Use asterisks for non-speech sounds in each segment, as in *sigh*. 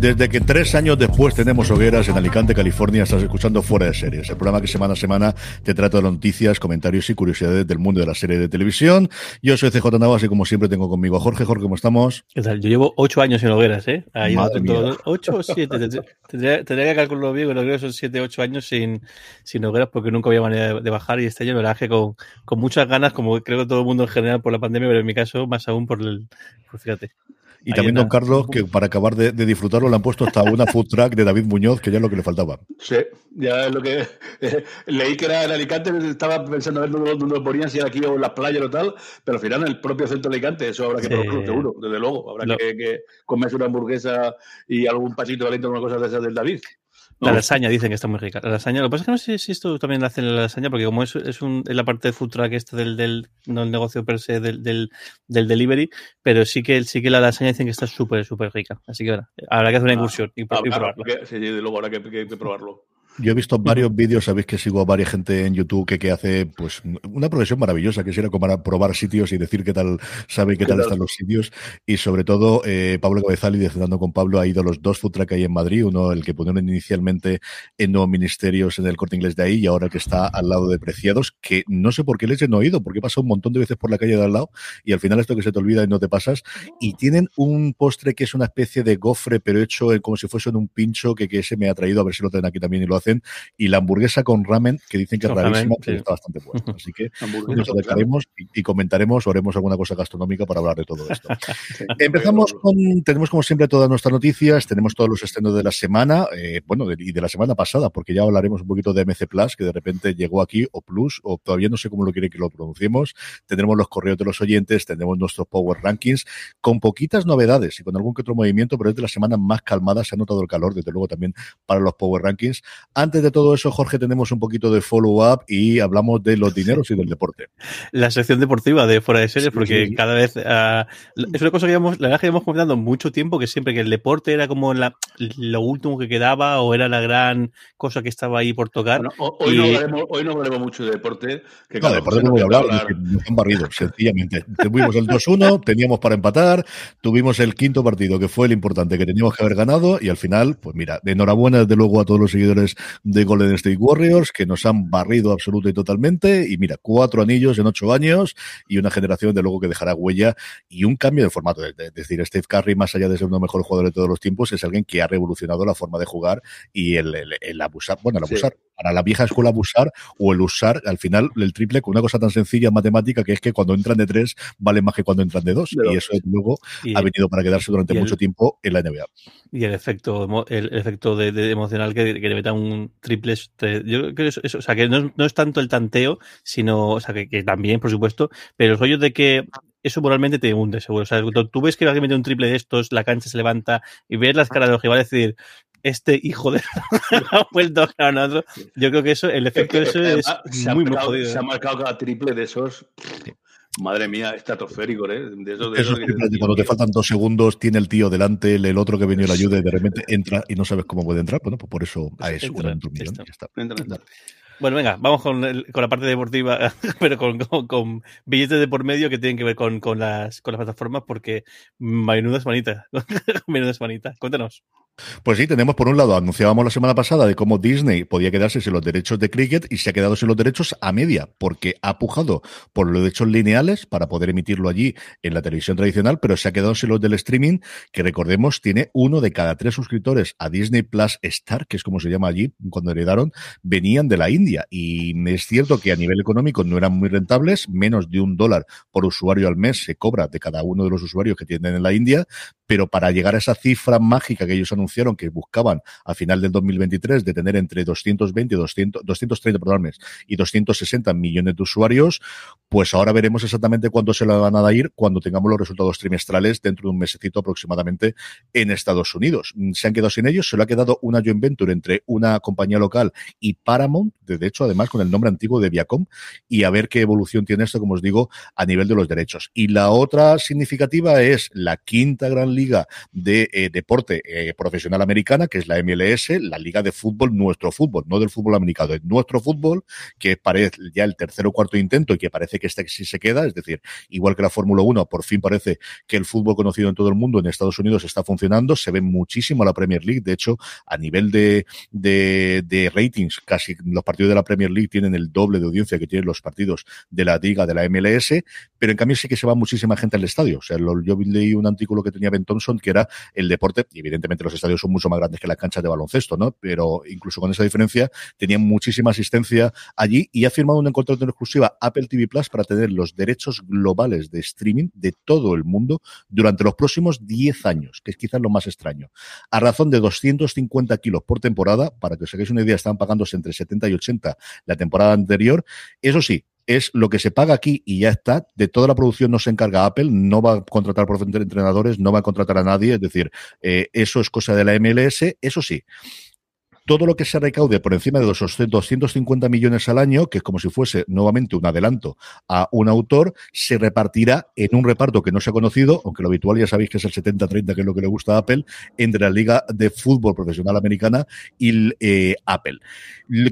Desde que tres años después tenemos hogueras en Alicante, California, estás escuchando Fuera de Series, el programa que semana a semana te trata de noticias, comentarios y curiosidades del mundo de la serie de televisión. Yo soy CJ Navas y como siempre tengo conmigo a Jorge. Jorge, ¿cómo estamos? ¿Qué tal? Yo llevo ocho años en hogueras, ¿eh? Ahí Madre mía. todo- ¿Ocho o siete? Tendría, tendría que calcularlo bien, pero creo que son siete, ocho años sin, sin hogueras porque nunca había manera de, de bajar y este año me la con, con muchas ganas, como creo que todo el mundo en general por la pandemia, pero en mi caso más aún por el... Por, fíjate. Y Ahí también está. don Carlos, que para acabar de, de disfrutarlo le han puesto hasta una food track de David Muñoz, que ya es lo que le faltaba. Sí, ya es lo que eh, leí que era en Alicante, estaba pensando a ver dónde, dónde lo ponían, si era aquí o en las playas o tal, pero al final en el propio centro de Alicante, eso habrá que Sí. probarlo seguro, desde luego. Habrá que, que comerse una hamburguesa y algún pasito caliente con una cosa de esas del David. La lasaña dicen que está muy rica. La lasaña, lo que pasa es que no sé si esto también lo hacen en la lasaña, porque como es, es, un, es la parte de food truck esto del, del no el negocio per se del, del, del delivery, pero sí que sí que la lasaña dicen que está súper, súper rica. Así que bueno, habrá que hacer una incursión y, Ah, y claro, probarlo. que- sí, luego habrá que, que- que probarlo. Yo he visto varios vídeos, sabéis que sigo a varias gente en YouTube que, que hace pues una progresión maravillosa, que es ir a probar sitios y decir qué tal sabe qué ¿Qué tal tal? están los sitios. Y sobre todo, eh, Pablo Cabezal y Descenando con Pablo ha ido a los dos food truck que hay en Madrid, uno el que pusieron inicialmente en Nuevos Ministerios en el corte inglés de ahí y ahora que está al lado de Preciados, que no sé por qué les he no ido, porque he pasado un montón de veces por la calle de al lado y al final esto que se te olvida y no te pasas. Y tienen un postre que es una especie de gofre, pero hecho como si fuese en un pincho, que, que ese me ha traído, a ver si lo traen aquí también y lo hacen. Y la hamburguesa con ramen, que dicen que es rarísima, sí. pero está bastante buena. *laughs* Así que nos claro. acercaremos y, y comentaremos o haremos alguna cosa gastronómica para hablar de todo esto. *laughs* Sí, Empezamos con, tenemos como siempre todas nuestras noticias, tenemos todos los estrenos de la semana, eh, bueno, de- y de la semana pasada, porque ya hablaremos un poquito de MC Plus, que de repente llegó aquí, o Plus, o todavía no sé cómo lo quiere que lo pronunciemos. Tendremos los correos de los oyentes, tendremos nuestros Power Rankings, con poquitas novedades y con algún que otro movimiento, pero es de las semanas más calmadas, se ha notado el calor, desde luego también para los Power Rankings. Antes de todo eso, Jorge, tenemos un poquito de follow-up y hablamos de los dineros y del deporte. La sección deportiva de fuera de series, Sí, porque sí, cada vez ah, es una cosa que llevamos, la verdad es que llevamos comentando mucho tiempo, que siempre que el deporte era como la, lo último que quedaba o era la gran cosa que estaba ahí por tocar. Bueno, hoy, Y- no hablaremos, hoy no hablaremos mucho de deporte. Que, No, claro, de deporte no voy a nos hablar, que nos han barrido, sencillamente. Tuvimos el 2-1, *laughs* teníamos para empatar, tuvimos el quinto partido, que fue el importante, que teníamos que haber ganado, y al final, pues mira, de enhorabuena desde luego a todos los seguidores de Golden State Warriors, que nos han barrido absoluta y totalmente, y mira, cuatro anillos en ocho años, y una generación de luego que dejará huella, y un cambio de formato. Es decir, Steve Curry, más allá de ser uno de los mejores jugadores de todos los tiempos, es alguien que ha revolucionado la forma de jugar y el, el- el abusar, bueno, el Sí. Para la vieja escuela abusar, o el usar al final el triple con una cosa tan sencilla en matemática que es que cuando entran de tres vale más que cuando entran de dos. Y eso luego y, ha venido para quedarse durante y el- mucho tiempo en la NBA. y el efecto el, efecto de, de emocional que, que le meta un triple este, yo creo que eso, eso- o sea que no, es- no es tanto el tanteo sino o sea que, que también por supuesto pero el rollo de que eso moralmente te hunde seguro o sea tú ves que alguien mete un triple de estos la cancha se levanta y ves las caras de los rivales decir este hijo de *laughs* ha vuelto a otro yo creo que eso el efecto de eso es se ha muy jodido Se ha ¿eh? marcado cada triple de esos. Madre mía, estratosférico, ¿eh? De esos, de Esos esos que- triples de cuando te faltan dos segundos, tiene el tío delante, el, el otro que venido la ayuda y de repente entra y no sabes cómo puede entrar. Bueno, pues por eso a eso, Entra, una dentro de un millón, está. ya está. Entra, entra. Bueno, venga, vamos con, el- con la parte deportiva, *laughs* pero con, con- con billetes de por medio que tienen que ver con, con las, con las plataformas, porque menuda semanita, *laughs* menuda semanita. Cuéntanos. Pues sí, tenemos por un lado, anunciábamos la semana pasada de cómo Disney podía quedarse sin los derechos de cricket y se ha quedado sin los derechos a media, porque ha pujado por los derechos lineales para poder emitirlo allí en la televisión tradicional, pero se ha quedado sin los del streaming, que recordemos tiene uno de cada tres suscriptores a Disney Plus Star, que es como se llama allí cuando heredaron, venían de la India. Y es cierto que a nivel económico no eran muy rentables, menos de un dólar por usuario al mes se cobra de cada uno de los usuarios que tienen en la India, pero para llegar a esa cifra mágica que ellos anunciaron que buscaban a final del 2023 de tener entre 220 y 200, 230 perdón, y 260 millones de usuarios, pues ahora veremos exactamente cuándo se la van a ir cuando tengamos los resultados trimestrales dentro de un mesecito aproximadamente en Estados Unidos. Se han quedado sin ellos, se lo ha quedado una joint venture entre una compañía local y Paramount, de hecho además con el nombre antiguo de Viacom, y a ver qué evolución tiene esto, como os digo, a nivel de los derechos. Y la otra significativa es la quinta gran liga de eh, deporte eh, profesional americana, que es la MLS, la liga de fútbol, nuestro fútbol, no del fútbol americano, es nuestro fútbol, que parece ya el tercer o cuarto intento y que parece que este sí se queda, es decir, igual que la Fórmula 1, por fin parece que el fútbol conocido en todo el mundo en Estados Unidos está funcionando, se ve muchísimo la Premier League, de hecho, a nivel de, de, ratings, casi los partidos de la Premier League tienen el doble de audiencia que tienen los partidos de la liga de la MLS, pero en cambio sí que se va muchísima gente al estadio. O sea, lo, yo leí un artículo que tenía Ben Thompson que era el deporte, evidentemente los estadios son mucho más grandes que las canchas de baloncesto, ¿no? Pero incluso con esa diferencia, tenían muchísima asistencia allí y ha firmado un contrato en exclusiva Apple TV Plus para tener los derechos globales de streaming de todo el mundo durante los próximos 10 años, que es quizás lo más extraño. A razón de 250 kilos por temporada, para que os hagáis una idea, estaban pagándose entre 70 y 80 la temporada anterior. Eso sí, es lo que se paga aquí y ya está. De toda la producción no se encarga Apple, no va a contratar por entrenadores, no va a contratar a nadie, es decir, eh, eso es cosa de la MLS, eso sí todo lo que se recaude por encima de los 250 millones al año, que es como si fuese nuevamente un adelanto a un autor, se repartirá en un reparto que no se ha conocido, aunque lo habitual ya sabéis que es el 70-30, que es lo que le gusta a Apple, entre la Liga de Fútbol Profesional Americana y eh, Apple.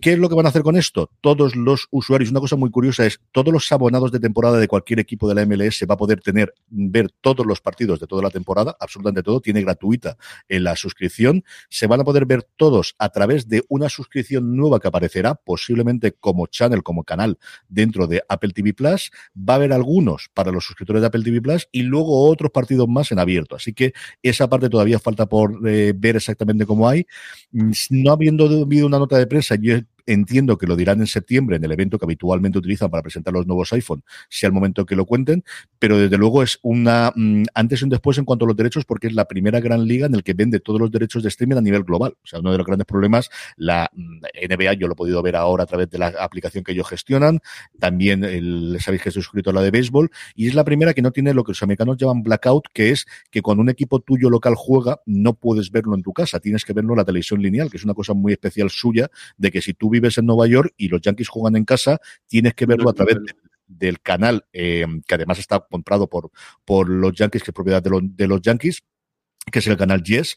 ¿Qué es lo que van a hacer con esto? Todos los usuarios, una cosa muy curiosa es, todos los abonados de temporada de cualquier equipo de la MLS va a poder tener, ver todos los partidos de toda la temporada, absolutamente todo, tiene gratuita en la suscripción, se van a poder ver todos a través de una suscripción nueva que aparecerá, posiblemente como channel, como canal dentro de Apple TV Plus. Va a haber algunos para los suscriptores de Apple TV Plus y luego otros partidos más en abierto. Así que esa parte todavía falta por eh, ver exactamente cómo hay. Mm, no habiendo habido una nota de prensa, yo Entiendo que lo dirán en septiembre en el evento que habitualmente utilizan para presentar los nuevos iPhone, sea el momento que lo cuenten, pero desde luego es una mm, antes y un después en cuanto a los derechos porque es la primera gran liga en el que vende todos los derechos de streaming a nivel global. O sea, uno de los grandes problemas, la mm, NBA, yo lo he podido ver ahora a través de la aplicación que ellos gestionan, también sabéis que estoy suscrito a la de béisbol, y es la primera que no tiene lo que los americanos llaman blackout, que es que cuando un equipo tuyo local juega, no puedes verlo en tu casa, tienes que verlo en la televisión lineal, que es una cosa muy especial suya, de que si tú vives en Nueva York y los Yankees juegan en casa, tienes que verlo a través del canal, eh, que además está comprado por, por los Yankees, que es propiedad de, de los Yankees, que es el canal Yes,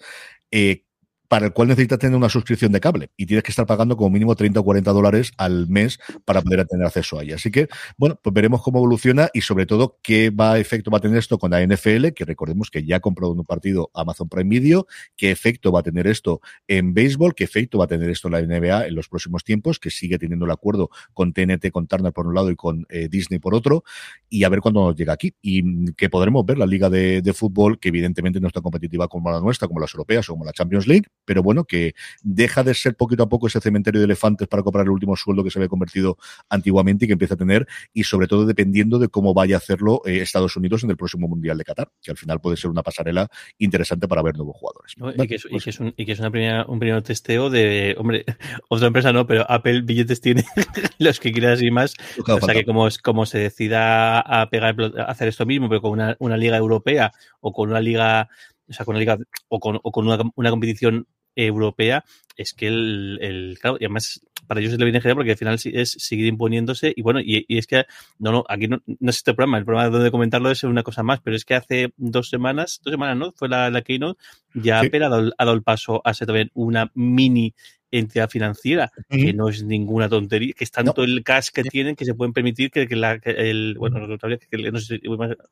eh, para el cual necesitas tener una suscripción de cable y tienes que estar pagando como mínimo 30 o 40 dólares al mes para poder tener acceso a ella. Así que, bueno, pues veremos cómo evoluciona y sobre todo qué va efecto va a tener esto con la NFL, que recordemos que ya ha comprado un partido Amazon Prime Video, qué efecto va a tener esto en béisbol, qué efecto va a tener esto en la NBA en los próximos tiempos, que sigue teniendo el acuerdo con TNT, con Turner por un lado y con eh, Disney por otro, y a ver cuándo nos llega aquí. Y que podremos ver la liga de, de fútbol, que evidentemente no está competitiva como la nuestra, como las europeas o como la Champions League, pero bueno, que deja de ser poquito a poco ese cementerio de elefantes para comprar el último sueldo que se había convertido antiguamente y que empieza a tener, y sobre todo dependiendo de cómo vaya a hacerlo eh, Estados Unidos en el próximo Mundial de Qatar, que al final puede ser una pasarela interesante para ver nuevos jugadores. y, que es, un, y, que es, una primera, un primer testeo de, hombre, *laughs* otra empresa no, pero Apple billetes tiene *laughs* los que quieras y más. o sea que como, como se decida a pegar, a hacer esto mismo, pero con una, una liga europea o con una liga o sea, con una liga o con, o con una, una competición europea es que el, el claro, y además para ellos le viene genial porque al final es seguir imponiéndose y bueno, y, es que, no, no, aquí no, no es este programa, el programa donde comentarlo es una cosa más, pero es que hace dos semanas, dos semanas, ¿no? Fue la, la Keynote, ya Apple ha dado, el paso a ser también una mini entidad financiera, que no es ninguna tontería, que es tanto el cash que tienen que se pueden permitir que, la, el, bueno, no sé,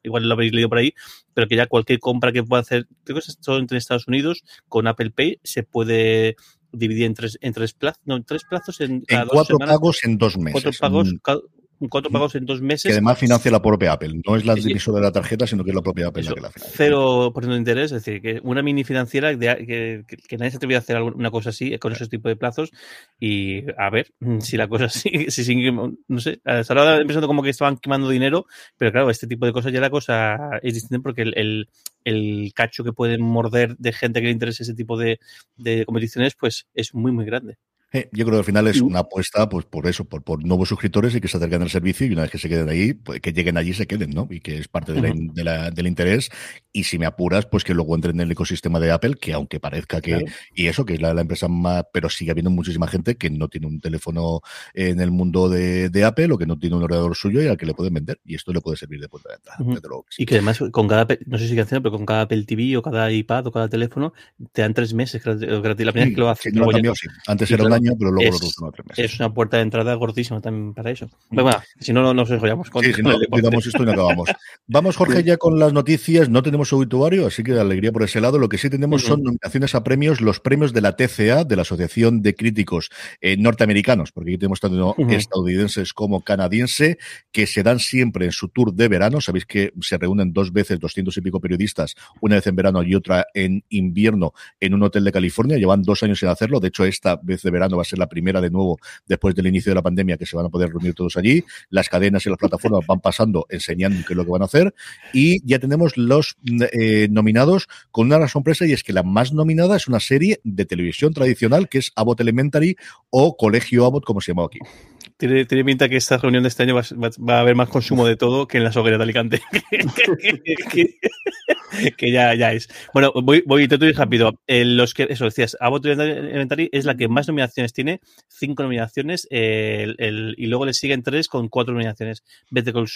igual lo habréis leído por ahí, pero que ya cualquier compra que pueda hacer, creo que todo entre Estados Unidos, con Apple Pay se puede dividir en tres, en tres plazos, no, en tres plazos en, en cuatro pagos en dos meses. Cuatro pagos, cuatro pagos en dos meses. Que además financia la propia Apple. No es la divisora de la tarjeta, sino que es la propia Apple la que la financia. Cero por ciento de interés, es decir, que una mini financiera que, que, nadie se atreve a hacer una cosa así, con esos tipos de plazos. Y a ver *laughs* si la cosa *laughs* sigue, si sigue, no sé. Ahora empezando como que estaban quemando dinero, pero claro, este tipo de cosas ya la cosa es distinta porque el, el, el cacho que pueden morder de gente que le interese ese tipo de, de competiciones, pues es muy, muy grande. Eh, yo creo que al final es una apuesta pues por eso, por, por, nuevos suscriptores y que se acerquen al servicio y una vez que se queden ahí, pues que lleguen allí y se queden, ¿no? Y que es parte de la, del interés. Y si me apuras, pues que luego entren en el ecosistema de Apple, que aunque parezca que, y eso, que es la, empresa más, pero sigue habiendo muchísima gente que no tiene un teléfono en el mundo de, de, Apple o que no tiene un ordenador suyo y al que le pueden vender. Y esto le puede servir de puerta de entrada. Y que además con cada, no sé si haciendo, pero con cada Apple TV o cada iPad o cada teléfono, te dan tres meses gratis. La primera vez que lo haces. Antes era un año, pero luego lo es una puerta de entrada gordísima también para eso. Mm. Bueno, si no, no nos enrollamos. Con, sí, no, esto y no acabamos. *laughs* Vamos, Jorge, ya con las noticias. No tenemos obituario, así que alegría por ese lado. Lo que sí tenemos son nominaciones a premios, los premios de la TCA, de la Asociación de Críticos eh, Norteamericanos, porque aquí tenemos tanto estadounidenses como canadienses, que se dan siempre en su tour de verano. Sabéis que se reúnen dos veces, doscientos y pico periodistas, una vez en verano y otra en invierno, en un hotel de California. Llevan dos años sin hacerlo. De hecho, esta vez de verano va a ser la primera de nuevo después del inicio de la pandemia que se van a poder reunir todos allí. Las cadenas y las plataformas van pasando enseñando qué es lo que van a hacer y ya tenemos los eh, nominados con una sorpresa y es que la más nominada es una serie de televisión tradicional que es Abbott Elementary o Colegio Abbott como se llama aquí. Tiene, tiene, pinta que esta reunión de este año va, a haber más consumo de todo que en las hogueras de Alicante. *laughs* que, ya, ya es. Bueno, voy, voy te doy rápido. Eh, los que, eso decías, Abbott Elementary es la que más nominaciones tiene, cinco nominaciones, eh, el, y luego le siguen tres con cuatro nominaciones. Better Call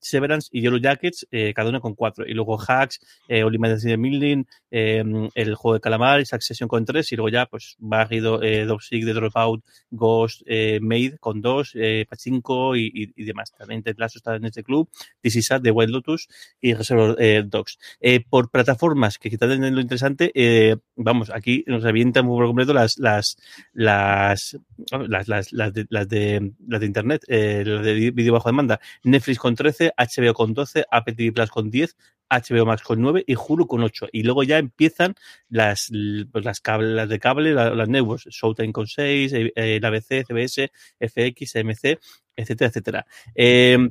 Severance y Yellow Jackets, eh, cada una con cuatro. Y luego Hacks, eh, de Milling, el juego de calamar, Succession con tres, y luego ya, pues, Barrido, eh, Dopsic, The Dropout, Ghost, Made con dos, eh, Pachinko y, demás. También Ted Lasso está en este club, This is The Wild Lotus y Reservoir eh, Dogs. Eh, por plataformas que quizás lo interesante, vamos, aquí nos avientan por completo las, de, las de las de internet, las de vídeo bajo demanda. Netflix con 13, HBO con 12, Apple TV Plus con 10, HBO Max con 9 y Hulu con 8. Y luego ya empiezan las, pues las, las de cable, las, networks, Showtime con 6, el ABC, CBS, FX, MC, etcétera, etcétera. Eh,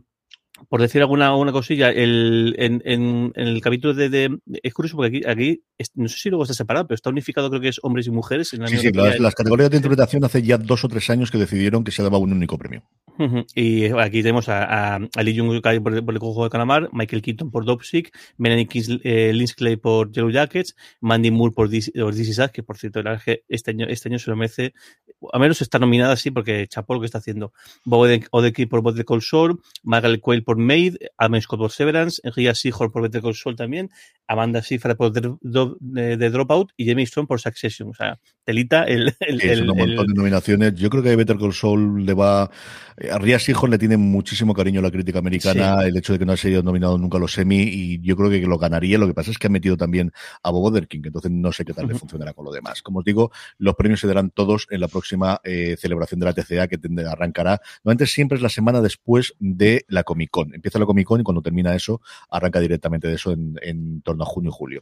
por decir alguna una cosilla, el, en, en, el capítulo de, de, Es curioso porque aquí, aquí, no sé si luego está separado, pero está unificado, creo que es hombres y mujeres. En sí, sí, las, categorías de interpretación hace ya dos o tres años que decidieron que se daba un único premio. Y aquí tenemos a, a, Lee Jung por, por, el Cojo de Calamar, Michael Keaton por Dopsic, Melanie eh, Linsley por Yellow Jackets, Mandy Moore por This, Is que por cierto, este año, este año se lo merece, a menos está nominada así porque chapó lo que está haciendo. Bob Odenkirk por Bot de Cold Shore, Margaret Quayle por Made, Adam Scott por Severance, Enria Seahorn por Better Call Saul también, Amanda Seyfried por The, Dropout y Jamie Strong por Succession. O sea, telita el... el, es un montón de nominaciones. Yo creo que Better Call Saul le va... A Ria Seahorn le tiene muchísimo cariño a la crítica americana, el hecho de que no haya sido nominado nunca a los semi y yo creo que lo ganaría. Lo que pasa es que ha metido también a Bob Oderking, entonces no sé qué tal le funcionará con lo demás. Como os digo, los premios se darán todos en la próxima eh, celebración de la TCA que arrancará. Normalmente siempre es la semana después de la Comic Con. Empieza la Comic Con y cuando termina eso, arranca directamente de eso en, torno a junio julio.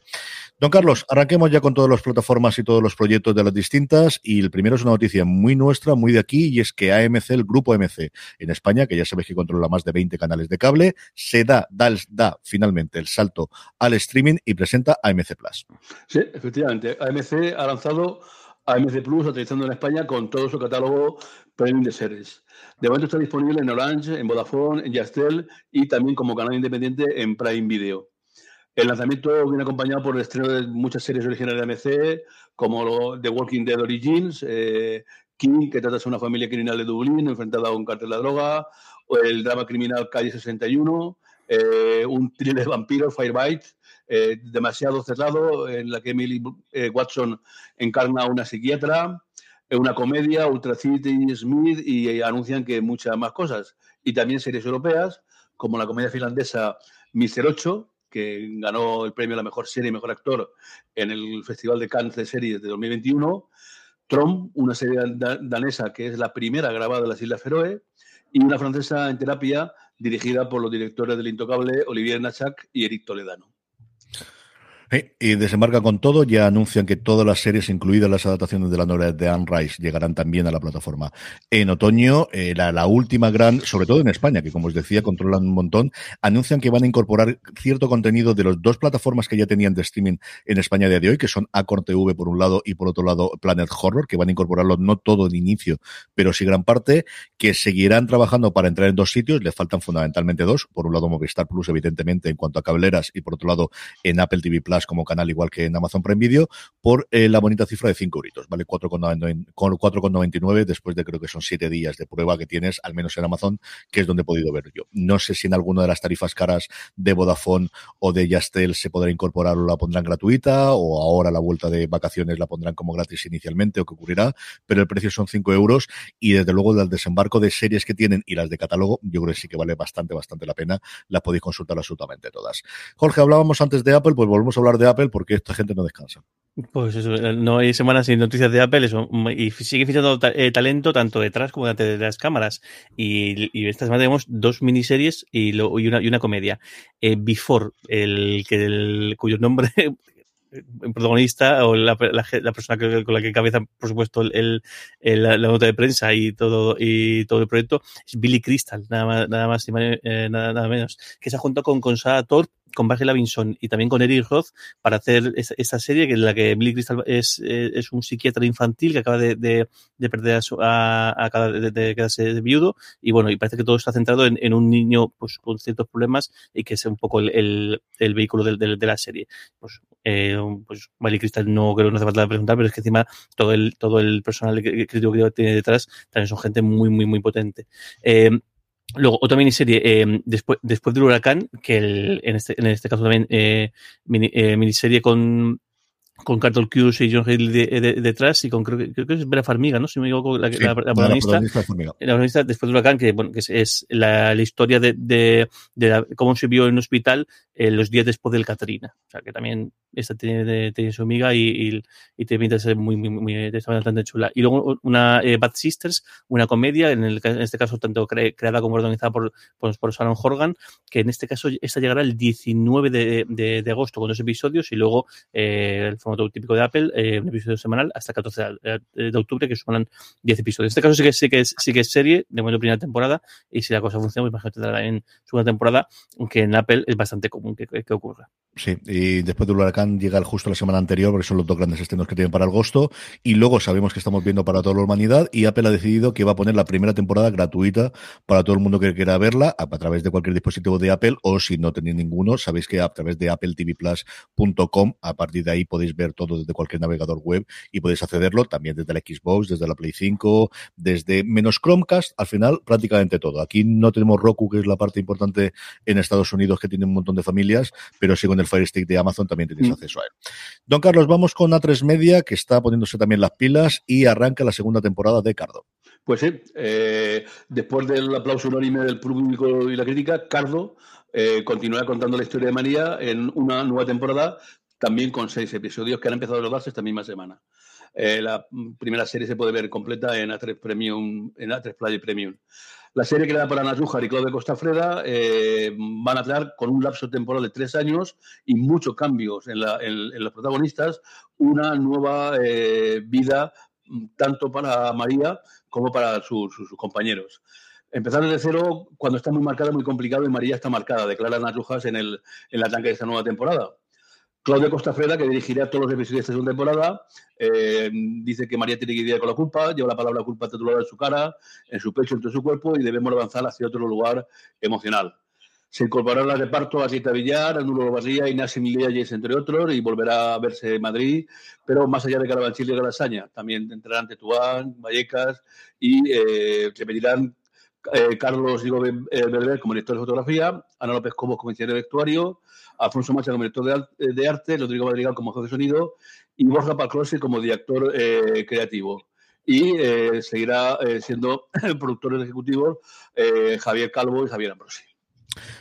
Don Carlos, arranquemos ya con todas las plataformas y todos los proyectos de las distintas. Y el primero es una noticia muy nuestra, muy de aquí, y es que AMC, el grupo AMC en España, que ya sabéis que controla más de 20 canales de cable, se da, da, da finalmente el salto al streaming y presenta AMC Plus. Sí, efectivamente. AMC ha lanzado AMC Plus, aterrizando en España con todo su catálogo premium de series. De momento está disponible en Orange, en Vodafone, en Yastel y también como canal independiente en Prime Video. El lanzamiento viene acompañado por el estreno de muchas series originales de AMC, como The Walking Dead Origins, eh, King, que trata de una familia criminal de Dublín enfrentada a un cartel de droga, o el drama criminal Calle 61, eh, un thriller de vampiros, Firebite, eh, demasiado cerrado, en la que Emily Watson encarna a una psiquiatra, una comedia, Ultra City Smith, y anuncian que muchas más cosas. Y también series europeas, como la comedia finlandesa Mister 8, que ganó el premio a la mejor serie y mejor actor en el Festival de Cannes de Series de 2021. Trom, una serie danesa que es la primera grabada en las Islas Feroe, y una francesa en terapia dirigida por los directores del Intocable Olivier Nachak y Eric Toledano y desembarca con todo, ya anuncian que todas las series, incluidas las adaptaciones de la novela de Anne Rice, llegarán también a la plataforma. En otoño, eh, la, última gran, sobre todo en España, que como os decía, controlan un montón, anuncian que van a incorporar cierto contenido de las dos plataformas que ya tenían de streaming en España a día de hoy, que son Acorn TV por un lado y por otro lado Planet Horror, que van a incorporarlo no todo de inicio, pero sí gran parte, que seguirán trabajando para entrar en dos sitios, le faltan fundamentalmente dos, por un lado Movistar Plus, evidentemente, en cuanto a cableras, y por otro lado en Apple TV Plus como canal, igual que en Amazon Prime Video, por eh, la bonita cifra de 5 euritos, ¿vale? 4,99 después de creo que son 7 días de prueba que tienes, al menos en Amazon, que es donde he podido ver yo. No sé si en alguna de las tarifas caras de Vodafone o de Yastel se podrá incorporar o la pondrán gratuita, o ahora la vuelta de vacaciones la pondrán como gratis inicialmente, o qué ocurrirá, pero el precio son 5 euros y desde luego el desembarco de series que tienen y las de catálogo, yo creo que sí que vale bastante, bastante la pena. Las podéis consultar absolutamente todas. Jorge, hablábamos antes de Apple, pues volvemos a hablar de Apple porque esta gente no descansa. Pues eso, no hay semanas sin noticias de Apple eso, y sigue fichando eh, talento tanto detrás como delante de las cámaras. Y, esta semana tenemos dos miniseries y, lo, y, una, y una comedia. Eh, Before, el, que el, cuyo nombre *laughs* el protagonista o la, la, persona que, con la que cabeza, por supuesto, el, el, la, nota de prensa y todo y todo el proyecto es Billy Crystal, nada más, nada más eh, nada, nada, menos, que se ha juntado con, con Sarah Thorpe con Barry Lavinson y también con Eric Roth para hacer esta serie que en la que Billy Crystal es, eh, es un psiquiatra infantil que acaba de, de, de perder a, su, a, a de, de, quedarse viudo y bueno, y parece que todo está centrado en, en, un niño pues con ciertos problemas y que es un poco el, el, el vehículo de, de, la serie. Pues, eh, pues Billy Crystal no creo que no hace falta preguntar, pero es que encima todo el, todo el personal crítico que tiene detrás también son gente muy, muy, muy potente. Eh, Luego, otra miniserie, eh, después, después del huracán, que el, en, este, en este caso también eh, mini, eh, miniserie con, con Carol Cuse y John Haley de, de, detrás y con creo que, creo que es Vera Farmiga, ¿no? Si me equivoco, la, sí, la, la, la protagonista. La protagonista después del huracán, que, bueno, que es, es la, la, historia de, de, de cómo se vio en un hospital eh, los días después del Katrina. O sea, que también esta tiene, tiene su amiga y, y, y te pinta ser muy, muy, muy, está bastante chula. Y luego una eh, Bad Sisters, una comedia, en, el, en este caso tanto cre, creada como organizada por, por, por Sharon Horgan, que en este caso esta llegará el 19 de, de, de agosto con dos episodios y luego eh, el formato típico de Apple, eh, un episodio semanal hasta el 14 de, de, octubre, que suman 10 episodios. En este caso sí que, sí que, es, sí que es serie, de momento primera temporada, y si la cosa funciona, pues imagínate en segunda temporada, que en Apple es bastante común que, que ocurra. Sí, y después del huracán llega justo la semana anterior, porque son los dos grandes estrenos que tienen para agosto, y luego sabemos que estamos viendo para toda la humanidad, y Apple ha decidido que va a poner la primera temporada gratuita para todo el mundo que quiera verla, a, a través de cualquier dispositivo de Apple, o si no tenéis ninguno, sabéis que a través de appletvplus.com, a partir de ahí podéis ver todo desde cualquier navegador web y podéis accederlo también desde la Xbox, desde la Play 5, desde menos Chromecast, al final prácticamente todo. Aquí no tenemos Roku, que es la parte importante en Estados Unidos que tiene un montón de familias, pero sí con el Fire Stick de Amazon también tenéis mm. acceso a él. Don Carlos, vamos con A3 Media, que está poniéndose también las pilas y arranca la segunda temporada de Cardo. Pues sí, eh, después del aplauso unánime del público y la crítica, Cardo eh, continúa contando la historia de María en una nueva temporada, también con seis episodios que han empezado a rodarse esta misma semana. Eh, la primera serie se puede ver completa en A3 Premium, en A3 Play Premium. La serie creada por Ana Rújar y Claudio Costafreda eh, van a traer con un lapso temporal de tres años y muchos cambios en, la, en, los protagonistas, una nueva eh, vida tanto para María como para sus, sus, compañeros empezar desde cero cuando está muy marcada, muy complicado y María está marcada, declara Ana Rujas en el, en la tanque de esta nueva temporada. Claudia Costafreda, que dirigirá todos los episodios de esta segunda temporada, eh, dice que María tiene que lidiar con la culpa, lleva la palabra culpa titulada en su cara, en su pecho, en todo su cuerpo y debemos avanzar hacia otro lugar emocional. Se incorporará al reparto a Sita Villar, Nulo Basía, Inasi Milialles, entre otros, y volverá a verse en Madrid, pero más allá de Carabanchil y Galasaña. También entrarán Tetuán, Vallecas y eh, se pedirán eh, Carlos Diego Berber como director de fotografía, Ana López Cobos como ingeniero de vestuario, Alfonso Macha como director de, de arte, Rodrigo Madrigal como jefe de sonido y Borja Paclose como director eh, creativo. Y eh, seguirá eh, siendo *laughs* productores ejecutivos eh, Javier Calvo y Javier Ambrosi.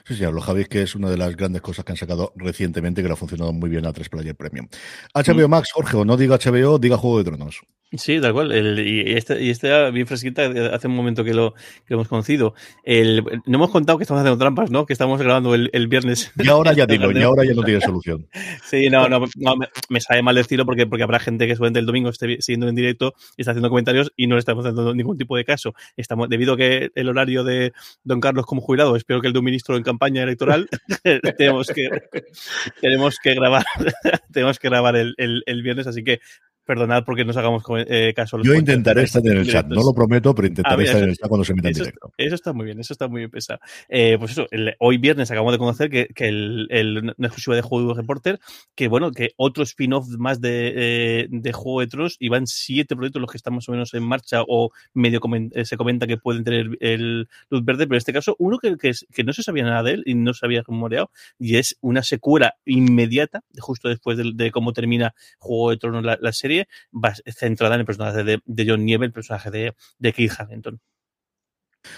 Sí, sí, lo Javi, que es una de las grandes cosas que han sacado recientemente, que le ha funcionado muy bien a 3 Player Premium. HBO Max, Jorge, o no diga HBO, diga Juego de Tronos. Sí, tal cual. El, y y este bien fresquita, hace un momento que lo, que hemos conocido. El, no hemos contado que estamos haciendo trampas, ¿no? Que estamos grabando el, el viernes. *laughs* Y ahora ya *laughs* digo, y ahora ya no tiene *laughs* solución. Sí, no, no, no me, me, sabe mal decirlo porque, porque habrá gente que suele el domingo esté siguiendo en directo y está haciendo comentarios y no le estamos dando ningún tipo de caso. Estamos, debido a que el horario de don Carlos como jubilado, espero que el de un ministro en campaña electoral, tenemos que tenemos que grabar, tenemos que grabar el, el, el viernes, así que perdonad porque nos hagamos eh, caso. Yo intentaré estar en el chat, no lo prometo, pero intentaré ah, estar en el chat cuando se meta en directo. Eso está muy bien, eso está muy bien pensado. Eh, pues eso, el, hoy viernes acabamos de conocer que, que el, el, una exclusiva de Juego de Reporter, que bueno, que otro spin-off más de, eh, de Juego de Tronos, y van siete proyectos los que están más o menos en marcha o medio coment eh, se comenta que pueden tener el luz verde, pero en este caso uno que, que, que no se sabía nada de él y no se había rumoreado, y es una secuela inmediata, justo después de, de cómo termina Juego de Tronos la, la serie, va centrada en el personaje de, de John Nieve, el personaje de, de Keith Harrington.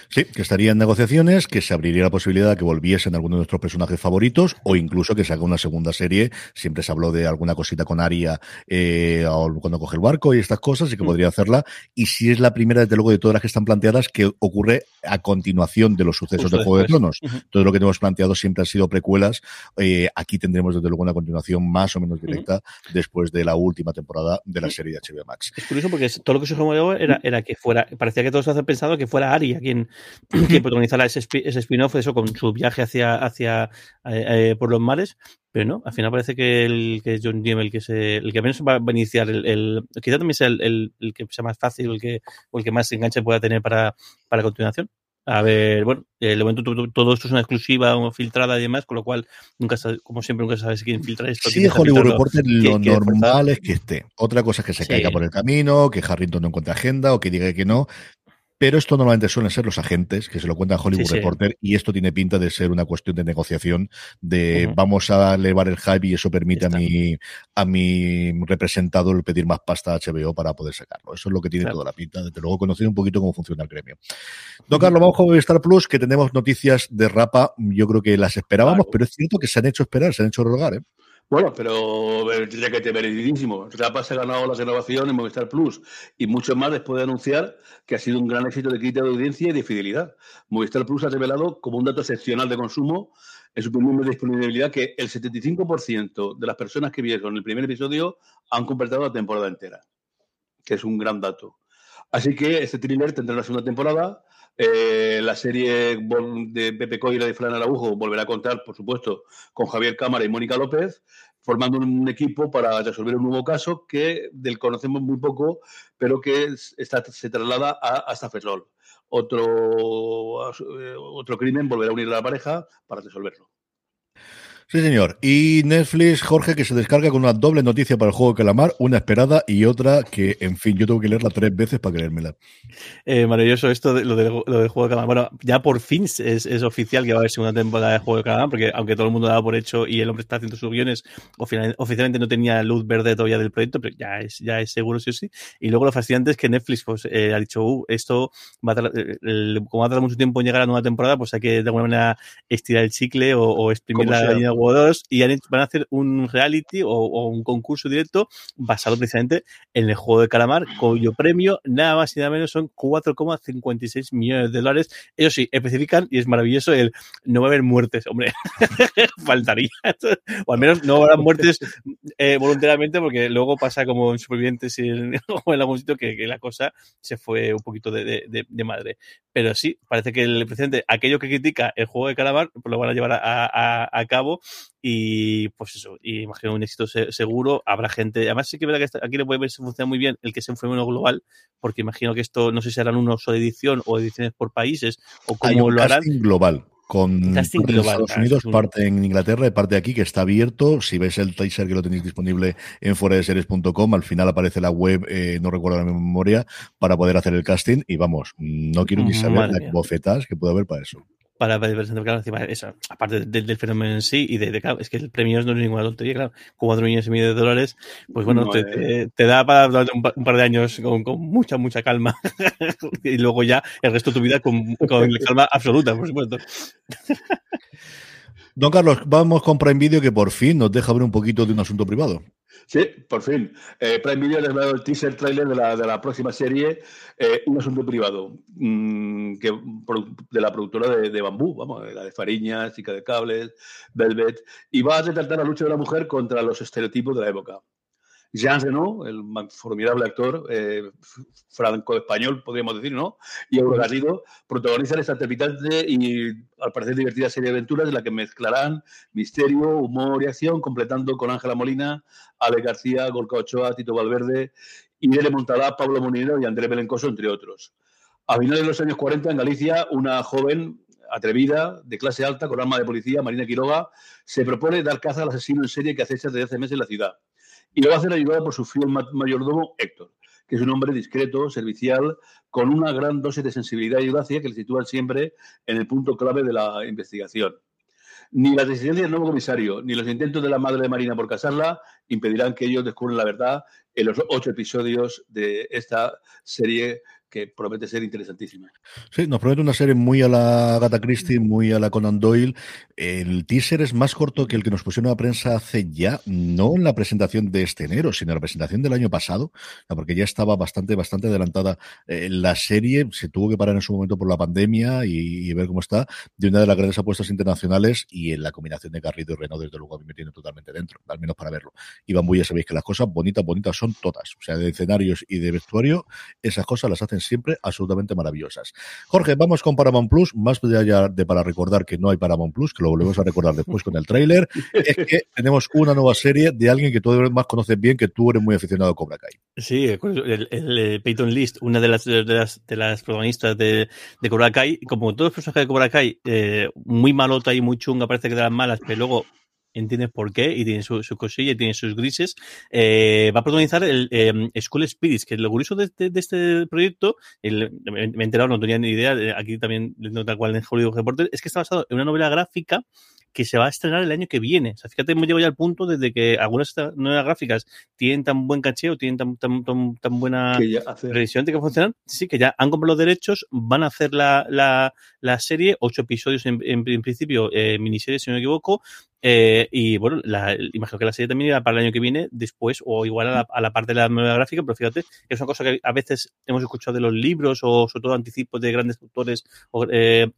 Sí, que estaría en negociaciones, que se abriría la posibilidad de que volviesen algunos de nuestros personajes favoritos o incluso que se haga una segunda serie. Siempre se habló de alguna cosita con Aria eh, cuando coge el barco y estas cosas, y que mm. podría hacerla. Y si es la primera, desde luego, de todas las que están planteadas, que ocurre a continuación de los sucesos Justo de Juego después. de Tronos. Uh -huh. Todo lo que tenemos planteado siempre han sido precuelas. Eh, aquí tendremos, desde luego, una continuación más o menos directa uh -huh. después de la última temporada de la serie de HBO Max. Es curioso porque todo lo que se era, era que fuera, parecía que todos se habían pensado que fuera Aria quien *clears throat* que protagonizara ese, ese spin-off, eso con su viaje hacia, hacia eh, eh, por los mares, pero no, al final parece que el que John Diem, el que se, el que menos va a iniciar, el, el quizá también sea el, el, el, que sea más fácil, el que, o el que más enganche pueda tener para, para continuación. A ver, bueno, eh, de momento todo esto es una exclusiva o filtrada y demás, con lo cual nunca como siempre nunca sabes quién filtra esto. Sí, Hollywood Reporter lo que, normal es que esté. Otra cosa es que se sí. caiga por el camino, que Harrington no encuentre agenda o que diga que no, pero esto normalmente suelen ser los agentes que se lo cuentan Hollywood sí, Reporter sí. y esto tiene pinta de ser una cuestión de negociación de uh -huh. vamos a elevar el hype y eso permite a mi, a mi representado el pedir más pasta a HBO para poder sacarlo. Eso es lo que tiene claro. toda la pinta. Desde luego conocer un poquito cómo funciona el gremio. Don Carlos, vamos con Star Plus, que tenemos noticias de Rapa. Yo creo que las esperábamos, claro. pero es cierto que se han hecho esperar, se han hecho rogar, ¿eh? Bueno, pero tendría que te merecidísimo. Rapa se ha ganado la renovación en Movistar Plus y mucho más después de anunciar que ha sido un gran éxito de crítica de audiencia y de fidelidad. Movistar Plus ha revelado como un dato excepcional de consumo en su primer de disponibilidad que el 75% de las personas que vieron el primer episodio han completado la temporada entera, que es un gran dato. Así que este thriller tendrá una segunda temporada eh, la serie de Pepe Coy y de Fran Araujo volverá a contar, por supuesto, con Javier Cámara y Mónica López, formando un equipo para resolver un nuevo caso que del conocemos muy poco, pero que está, se traslada a, hasta Ferrol. Otro, eh, otro crimen volverá a unir a la pareja para resolverlo. Sí, señor. Y Netflix, Jorge, que se descarga con una doble noticia para el juego de Calamar, una esperada y otra que, en fin, yo tengo que leerla tres veces para creérmela. Eh, maravilloso esto de lo, de lo del juego de Calamar. Bueno, ya por fin es, es, oficial que va a haber segunda temporada de juego de Calamar, porque aunque todo el mundo daba por hecho y el hombre está haciendo sus guiones, oficialmente no tenía luz verde todavía del proyecto, pero ya es, ya es seguro sí o sí. Y luego lo fascinante es que Netflix pues, eh, ha dicho, uh, esto va a tardar, el, como va a tardar mucho tiempo en llegar a la nueva temporada, pues hay que de alguna manera estirar el chicle o, o exprimir la gallina Huevo 2 y van a hacer un reality o, un concurso directo basado precisamente en el juego de calamar, cuyo premio nada más y nada menos son 4,56 millones de dólares. Ellos sí, especifican, y es maravilloso, el no va a haber muertes, hombre, *laughs* faltaría. o al menos no habrá muertes eh, voluntariamente, porque luego pasa como en Supervivientes y en, *laughs* o en algún sitio que, la cosa se fue un poquito de, madre. Pero sí, parece que el presidente, aquello que critica el juego de calamar, pues lo van a llevar a, a, a cabo y pues eso, y imagino un éxito seguro, habrá gente, además sí que verdad que aquí le puede ver si funciona muy bien el que sea un fenómeno global, porque imagino que esto no sé si harán un uso de edición o ediciones por países o cómo lo harán. global. Con parte Estados claro, Unidos, parte en Inglaterra y parte aquí que está abierto. Si ves el teaser que lo tenéis disponible en foradeseries.com, al final aparece la web, eh, no recuerdo la memoria, para poder hacer el casting. Y vamos, no quiero ni saber Madre las mía. bofetas que puede haber para eso. Para presentar, claro, encima eso, aparte del, del fenómeno en sí y de, de- claro, es que el premio no es ninguna tontería, claro, cuatro millones y medio de dólares, pues bueno, No, te, eh. te- te da para darte un, pa- un par de años con, con mucha, mucha calma *laughs* y luego ya el resto de tu vida con, con calma absoluta, por supuesto. Don Carlos, vamos con Prime Video que por fin nos deja ver un poquito de un asunto privado. Sí, por fin. Eh, Prime Video ha revelado el teaser trailer de la, de la próxima serie, eh, Un asunto privado, mm, que, de la productora de, de Bambú, vamos, la de Fariñas, Chica de Cables, Velvet, y va a retratar la lucha de la mujer contra los estereotipos de la época. Jean Reno, el formidable actor eh, franco-español, podríamos decir, ¿no? Y Auro Garrido protagonizan esta trepidante y, al parecer, divertida serie de aventuras en la que mezclarán misterio, humor y acción, completando con Ángela Molina, Ale García, Gorka Ochoa, Tito Valverde, Irene Montalá, Pablo Molinero y André Belencoso, entre otros. A finales de los años 40, en Galicia, una joven atrevida, de clase alta, con arma de policía, Marina Quiroga, se propone dar caza al asesino en serie que acecha desde hace meses en la ciudad. Y lo va a hacer ayudada por su fiel ma- mayordomo, Héctor, que es un hombre discreto, servicial, con una gran dosis de sensibilidad y audacia que le sitúan siempre en el punto clave de la investigación. Ni las decisiones del nuevo comisario, ni los intentos de la madre de Marina por casarla impedirán que ellos descubran la verdad en los ocho episodios de esta serie que promete ser interesantísima. Sí, nos promete una serie muy a la Agatha Christie, muy a la Conan Doyle. El teaser es más corto que el que nos pusieron a prensa hace ya, no en la presentación de este enero, sino en la presentación del año pasado, porque ya estaba bastante, bastante adelantada eh, la serie. Se tuvo que parar en su momento por la pandemia y, ver cómo está, de una de las grandes apuestas internacionales y en la combinación de Garrido y Renault, desde luego, a mí me tiene totalmente dentro, al menos para verlo. Y Bambú, ya sabéis que las cosas bonitas, bonitas son todas. O sea, de escenarios y de vestuario, esas cosas las hacen siempre absolutamente maravillosas. Jorge, vamos con Paramount Plus, más allá de para recordar que no hay Paramount Plus, que lo volvemos a recordar después con el tráiler, es que tenemos una nueva serie de alguien que tú más conoces bien, que tú eres muy aficionado a Cobra Kai. Sí, el, el Peyton List, una de las, de las, de las protagonistas de, de Cobra Kai, como todos los personajes de Cobra Kai, eh, muy malota y muy chunga, parece que de las malas, pero luego entiendes por qué y tiene su, su cosilla y tiene sus grises. Eh, va a protagonizar el eh, School Spirits, que es lo curioso de, de, de este proyecto, el, me, he enterado, no tenía ni idea, aquí también, no tal cual en Hollywood Reporter, es que está basado en una novela gráfica que se va a estrenar el año que viene. O sea, fíjate, hemos llegado ya al punto desde que algunas novelas gráficas tienen tan buen cacheo, tienen tan, tan, tan, tan buena previsión de que funcionan, sí, que ya han comprado los derechos, van a hacer la, la, la serie, ocho episodios en, en, en principio, eh, miniserie, si no me equivoco, eh, y bueno, la, imagino que la serie también irá para el año que viene, después, o igual a la, a la parte de la novela gráfica, pero fíjate, es una cosa que a veces hemos escuchado de los libros o sobre todo anticipos de grandes autores o, eh,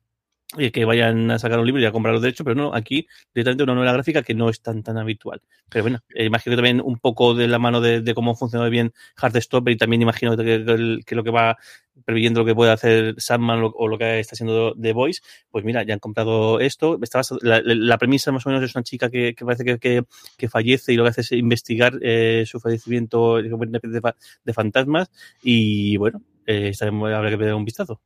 que vayan a sacar un libro y a comprar los derechos, pero no, aquí directamente una novela gráfica que no es tan tan habitual. Pero bueno, eh, imagino que también un poco de la mano de, de cómo ha funcionado bien Heartstopper y también imagino que, que, que, lo que va previendo lo que puede hacer Sandman o lo que está haciendo The Voice, pues mira, ya han comprado esto. La, la, premisa más o menos es una chica que, que parece que, que, fallece y lo que hace es investigar eh, su fallecimiento de, de, fantasmas y bueno, eh, habrá que ver un vistazo.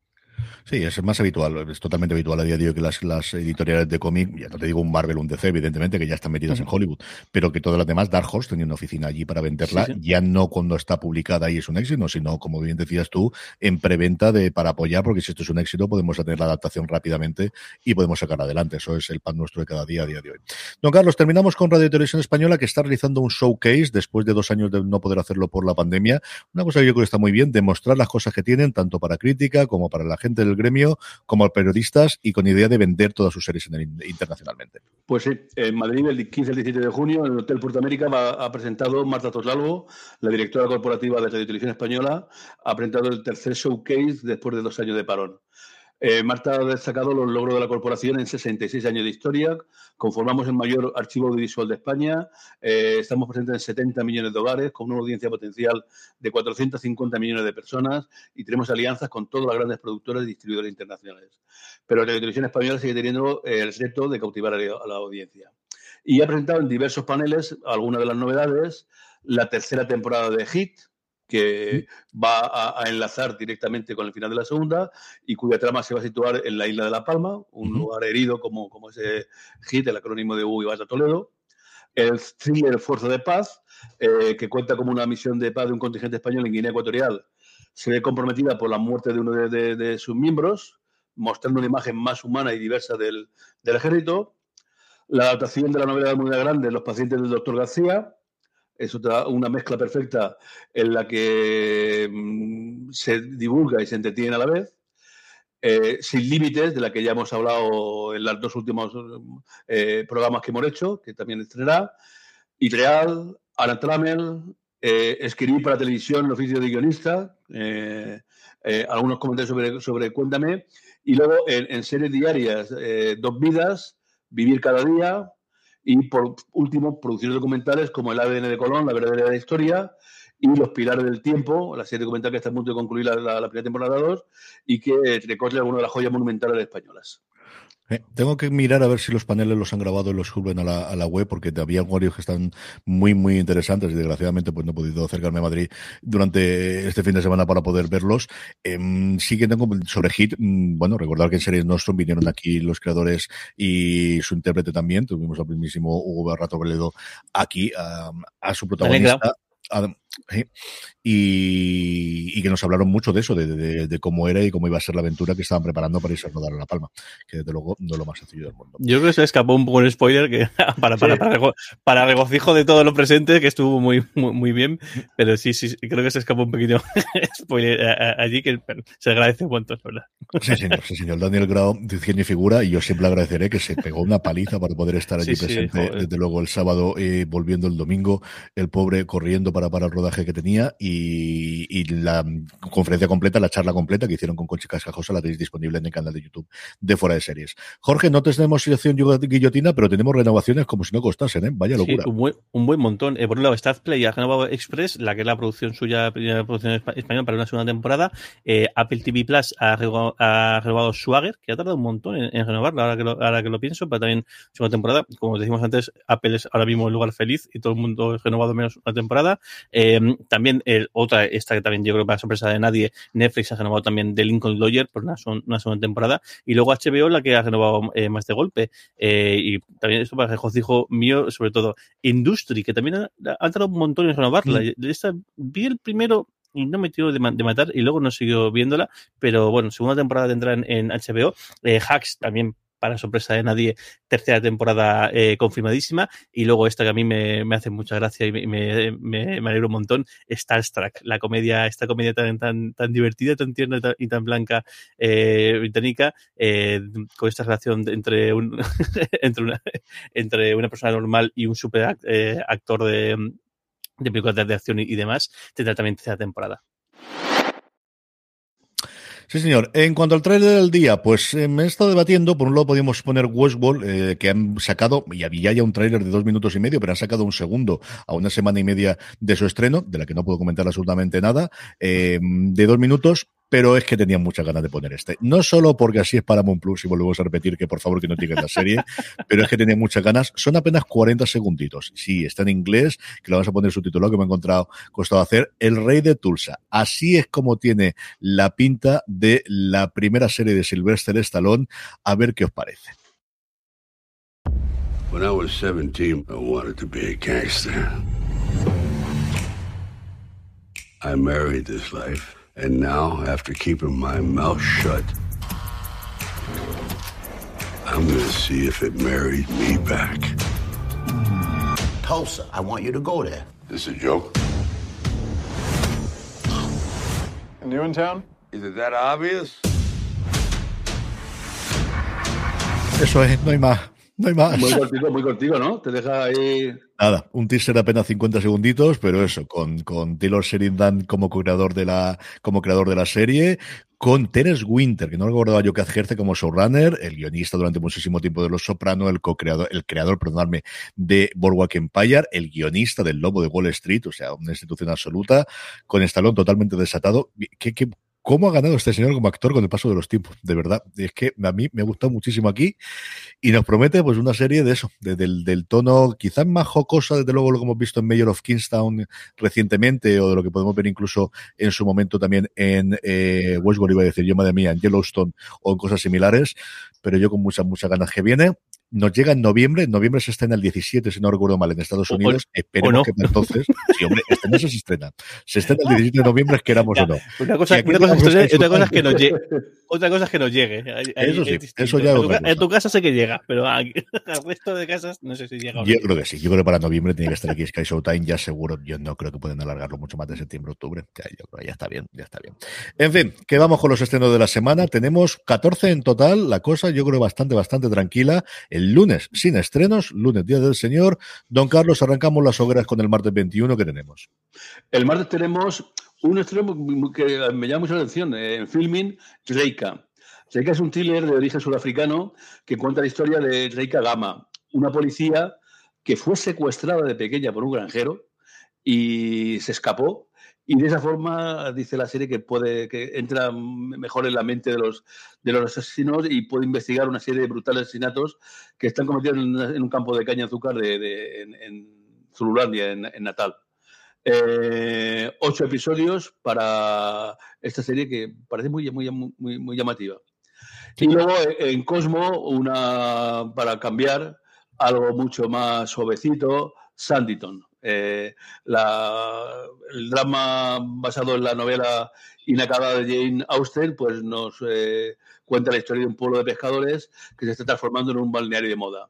Sí, es más habitual, es totalmente habitual a día de hoy que las, las editoriales de cómic, ya no te digo un Marvel, un DC, evidentemente, que ya están metidas uh -huh. en Hollywood, pero que todas las demás, Dark Horse tenía una oficina allí para venderla, sí, sí. ya no cuando está publicada y es un éxito, sino, como bien decías tú, en preventa de, para apoyar, porque si esto es un éxito, podemos tener la adaptación rápidamente y podemos sacar adelante. Eso es el pan nuestro de cada día a día de hoy. Don Carlos, terminamos con Radio Televisión Española, que está realizando un showcase después de dos años de no poder hacerlo por la pandemia. Una cosa que yo creo que está muy bien, demostrar las cosas que tienen, tanto para crítica como para la gente del gremio, como periodistas y con idea de vender todas sus series internacionalmente. Pues sí, en Madrid el 15 al 17 de junio en el Hotel Puerto América ha presentado Marta Toslalvo, la directora corporativa de Radio Televisión Española, ha presentado el tercer showcase después de dos años de parón. Eh, Marta ha destacado los logros de la corporación en 66 años de historia. Conformamos el mayor archivo audiovisual de España. Eh, estamos presentes en 70 millones de hogares, con una audiencia potencial de 450 millones de personas y tenemos alianzas con todas las grandes productoras y distribuidores internacionales. Pero la televisión española sigue teniendo eh, el reto de cautivar a la audiencia. Y ha presentado en diversos paneles algunas de las novedades. La tercera temporada de Hit, que va a, enlazar directamente con el final de la segunda y cuya trama se va a situar en la isla de La Palma, un lugar herido como, como ese hit, el acrónimo de Hugo y Toledo. El thriller Fuerza de Paz, eh, que cuenta como una misión de paz de un contingente español en Guinea Ecuatorial, se ve comprometida por la muerte de uno de, sus miembros, mostrando una imagen más humana y diversa del, del ejército. La adaptación de la novela de Moneda Grande, Los pacientes del doctor García, es otra, una mezcla perfecta en la que mm, se divulga y se entretiene a la vez. Eh, Sin Límites, de la que ya hemos hablado en los dos últimos eh, programas que hemos hecho, que también estrenará. Ideal, Ana Tramel, eh, escribí para televisión el oficio de guionista, algunos comentarios sobre, sobre Cuéntame, y luego en series diarias, Dos Vidas, Vivir cada día, y por último, producir documentales como El ADN de Colón, La verdadera historia, y Los Pilares del Tiempo, la serie documental que está a punto de concluir la, la, primera temporada 2 y que recoge alguna de las joyas monumentales españolas. Eh, tengo que mirar a ver si los paneles los han grabado y los suben a la, a la web, porque había varios que están muy, muy interesantes y desgraciadamente pues no he podido acercarme a Madrid durante este fin de semana para poder verlos. Eh, sí que tengo sobre Hit, mm, bueno, recordar que en Series Nostrum vinieron aquí los creadores y su intérprete también. Tuvimos al mismísimo Hugo Barrato Veledo aquí a, a su protagonista. Y, que nos hablaron mucho de eso, de, cómo era y cómo iba a ser la aventura que estaban preparando para irse a rodar a La Palma, que desde luego no es lo más sencillo del mundo. Yo creo que se escapó un el spoiler que *laughs* para, para, para, regocijo de todo lo presente, que estuvo muy, muy, bien, *laughs* pero sí, sí, creo que se escapó un poquito *laughs* spoiler allí, que se agradece un montón, ¿verdad? Sí, señor, sí, señor. Daniel Grau, y figura, y yo siempre agradeceré que se pegó una paliza para poder estar allí presente, desde luego el sábado, eh, volviendo el domingo, el pobre corriendo para parar el rodaje que tenía y, la conferencia completa, la charla completa que hicieron con Conchi Cascajosa la tenéis disponible en el canal de YouTube de Fuera de Series. Jorge, no tenemos situación guillotina, pero tenemos renovaciones como si no costasen, ¿eh? Vaya locura. un, buen, un, buen, montón. Eh, por un lado, Play ha renovado Express, la que es la producción suya, primera producción española para una segunda temporada. Eh, Apple TV Plus ha renovado, Swagger, que ha tardado un montón en, renovarla, ahora que, lo, ahora que lo pienso, pero también segunda temporada. Como decimos antes, Apple es ahora mismo el lugar feliz y todo el mundo es renovado menos una temporada. Eh, también el, otra, esta que también yo creo que para sorpresa de nadie, Netflix ha renovado también The Lincoln Lawyer por una, una segunda temporada. Y luego HBO la que ha renovado eh, más de golpe. Eh, y también esto para regocijo mío, sobre todo Industry, que también ha, tardado un montón en renovarla. Mm. Esta, vi el primero y no me tiró de, matar y luego no siguió viéndola, pero bueno, segunda temporada tendrá en, en HBO. Eh, Hacks también para sorpresa de nadie, tercera temporada eh, confirmadísima. Y luego esta que a mí me, hace mucha gracia y me, me, alegro un montón, Star la comedia, esta comedia tan, tan, tan divertida, tan tierna y tan, blanca eh, británica, eh, con esta relación entre, un, *laughs* entre, una, entre una persona normal y un super actor de, de películas de acción y demás, tendrá también tercera temporada. Sí, señor. En cuanto al trailer del día, pues eh, me he estado debatiendo. Por un lado, podíamos poner Westworld, eh, que han sacado, y había ya un tráiler de dos minutos y medio, pero han sacado un segundo a una semana y media de su estreno, de la que no puedo comentar absolutamente nada, eh, de dos minutos pero es que tenía muchas ganas de poner este. No solo porque así es Paramount Plus y volvemos a repetir que por favor que no tienen la serie, *laughs* pero es que tenía muchas ganas. Son apenas 40 segunditos. Sí, está en inglés, que lo vamos a poner subtitulado, que me he encontrado costado hacer. El Rey de Tulsa. Así es como tiene la pinta de la primera serie de Sylvester Stallone. A ver qué os parece. When I was 17, I wanted to be a gangster. I married this life. And now, after keeping my mouth shut, I'm gonna see if it married me back. Tulsa, I want you to go there. This is a joke? And you in town? Is it that obvious? Eso es, no hay más. No hay más. Muy cortito, muy cortito, ¿no? Te deja ahí. Nada, un teaser de apenas 50 segunditos, pero eso, con, con Taylor Sheridan como creador de la, como creador de la serie, con Terence Winter, que no recordaba yo que ejerce como showrunner, el guionista durante muchísimo tiempo de Los Soprano, el co-creador, el creador, perdonadme, de Boardwalk Empire, el guionista del Lobo de Wall Street, o sea, una institución absoluta, con Stallone totalmente desatado. ¿Qué, qué cómo ha ganado este señor como actor con el paso de los tiempos, de verdad. Es que a mí me ha gustado muchísimo aquí y nos promete pues una serie de eso, del, del, tono quizás más jocosa, desde luego lo que hemos visto en Mayor of Kingstown recientemente o de lo que podemos ver incluso en su momento también en eh, Westworld, iba a decir yo, madre mía, en Yellowstone o en cosas similares, pero yo con muchas, muchas ganas que viene nos llega en noviembre, en noviembre se estrena el 17, si no recuerdo mal, en Estados Unidos. Esperemos no. que entonces, *laughs* sí, hombre, este mes se estrena. Se estrena el 17 de noviembre, queramos o no. Una cosa, una cosa, es, que, otra cosa es que nos llegue. Otra cosa es que nos llegue. Eso sí, eso ya en tu, en tu casa sé que llega, pero *laughs* al resto de casas no sé si llega. Yo creo que sí, yo creo que para noviembre tiene que estar aquí Sky Showtime, ya seguro, yo no creo que pueden alargarlo mucho más de septiembre, octubre. Ya, yo creo ya está bien, ya está bien. En fin, que vamos con los estrenos de la semana. Tenemos 14 en total, la cosa yo creo bastante, bastante tranquila. El lunes, sin estrenos, lunes, Día del Señor. Don Carlos, arrancamos las hogueras con el martes 21 que tenemos. El martes tenemos un estreno que me llama mucho la atención, en filming, Reika. Reika es un thriller de origen sudafricano que cuenta la historia de Reika Gama, una policía que fue secuestrada de pequeña por un granjero y se escapó y de esa forma dice la serie que puede que entra mejor en la mente de los de los asesinos y puede investigar una serie de brutales asesinatos que están cometidos en, en un campo de caña de azúcar de, de en, en, Zululandia, en, en Natal. Eh, ocho episodios para esta serie que parece muy, muy, muy, muy llamativa. Sí. Y luego en Cosmo, una para cambiar, algo mucho más suavecito, Sanditon. Eh, la, el drama basado en la novela inacabada de Jane Austen, pues nos eh, cuenta la historia de un pueblo de pescadores que se está transformando en un balneario de moda.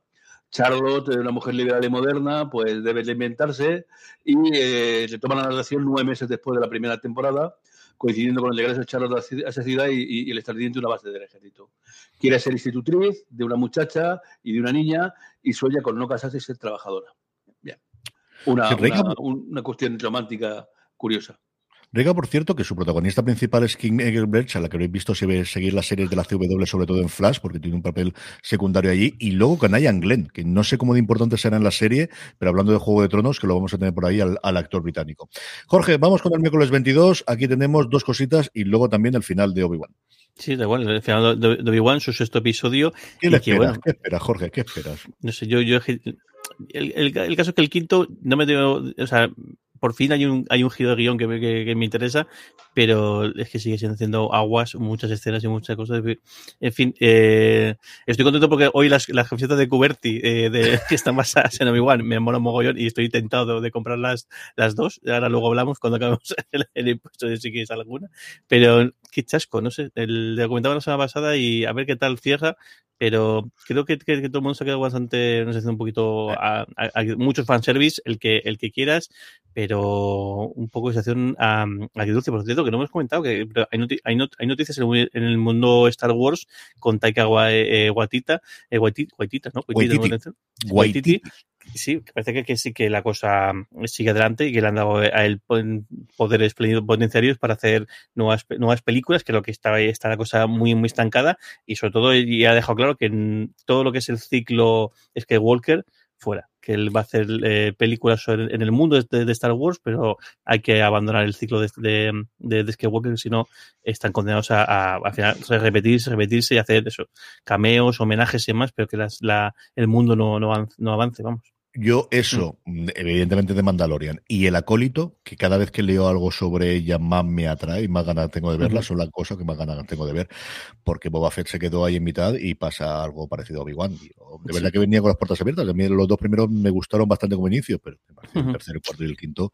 Charlotte, una mujer liberal y moderna, pues debe inventarse y eh, se toma la narración nueve meses después de la primera temporada, coincidiendo con el regreso de Charlotte a esa ciudad y, y, y el establecimiento de una base del ejército. Quiere ser institutriz de una muchacha y de una niña y sueña con no casarse y ser trabajadora. Una, una, una cuestión romántica curiosa. Rega, por cierto, que su protagonista principal es King Egelbrecht, a la que habéis visto seguir las series de la CW, sobre todo en Flash, porque tiene un papel secundario allí, y luego con Ian Glenn, que no sé cómo de importante será en la serie, pero hablando de Juego de Tronos, que lo vamos a tener por ahí al, al actor británico. Jorge, vamos con el miércoles 22, aquí tenemos dos cositas y luego también el final de Obi-Wan. Sí, da igual, el final de Obi-Wan, su sexto episodio. ¿Qué le esperas? Bueno, ¿Qué esperas, Jorge? ¿Qué esperas? No sé, yo, yo el, el, el, caso es que el quinto no me tengo, o sea, por fin hay un, hay un giro de guion que, que, que, me interesa, pero es que sigue siendo haciendo aguas, muchas escenas y muchas cosas. En fin, eh, estoy contento porque hoy las, las camisetas de Cuberti, eh, de, *laughs* que están basadas en Obi-Wan, me mola mogollón y estoy tentado de comprar las, las dos. Ahora luego hablamos cuando acabemos *laughs* el, el impuesto de si quieres alguna. Pero qué chasco, no sé, el, le comentaba la semana pasada y a ver qué tal cierra pero creo que, que, que, todo el mundo se ha quedado bastante, no sé, un poquito a, a, a muchos fanservice, el que, el que quieras, pero un poco de situación a, a dulce, por cierto, que no hemos comentado, que hay, noti hay, not hay noticias en el mundo Star Wars con Taika Waitita, eh, Waitita, Waitita, ¿no? Waititi. Waititi. Waititi. Sí, parece que, que, sí que la cosa sigue adelante y que le han dado a él poderes potenciarios para hacer nuevas, nuevas películas, que lo que está, está la cosa muy, muy estancada. Y sobre todo ya ha dejado claro que todo lo que es el ciclo Skywalker fuera, que él va a hacer eh, películas en el mundo de, de, Star Wars, pero hay que abandonar el ciclo de, de, de, de Skywalker, si no están condenados a, a, a repetirse, repetirse y hacer eso, cameos, homenajes y demás, pero que las, la, el mundo no, no avance, vamos. Yo eso, mm. evidentemente de Mandalorian, y el acólito, que cada vez que leo algo sobre ella más me atrae y más ganas tengo de verla, uh -huh. son las cosas que más ganas tengo de ver, porque Boba Fett se quedó ahí en mitad y pasa algo parecido a Obi-Wan. De verdad sí. que venía con las puertas abiertas, a mí los dos primeros me gustaron bastante como inicio, pero me parece uh -huh. el tercero, el cuarto y el quinto.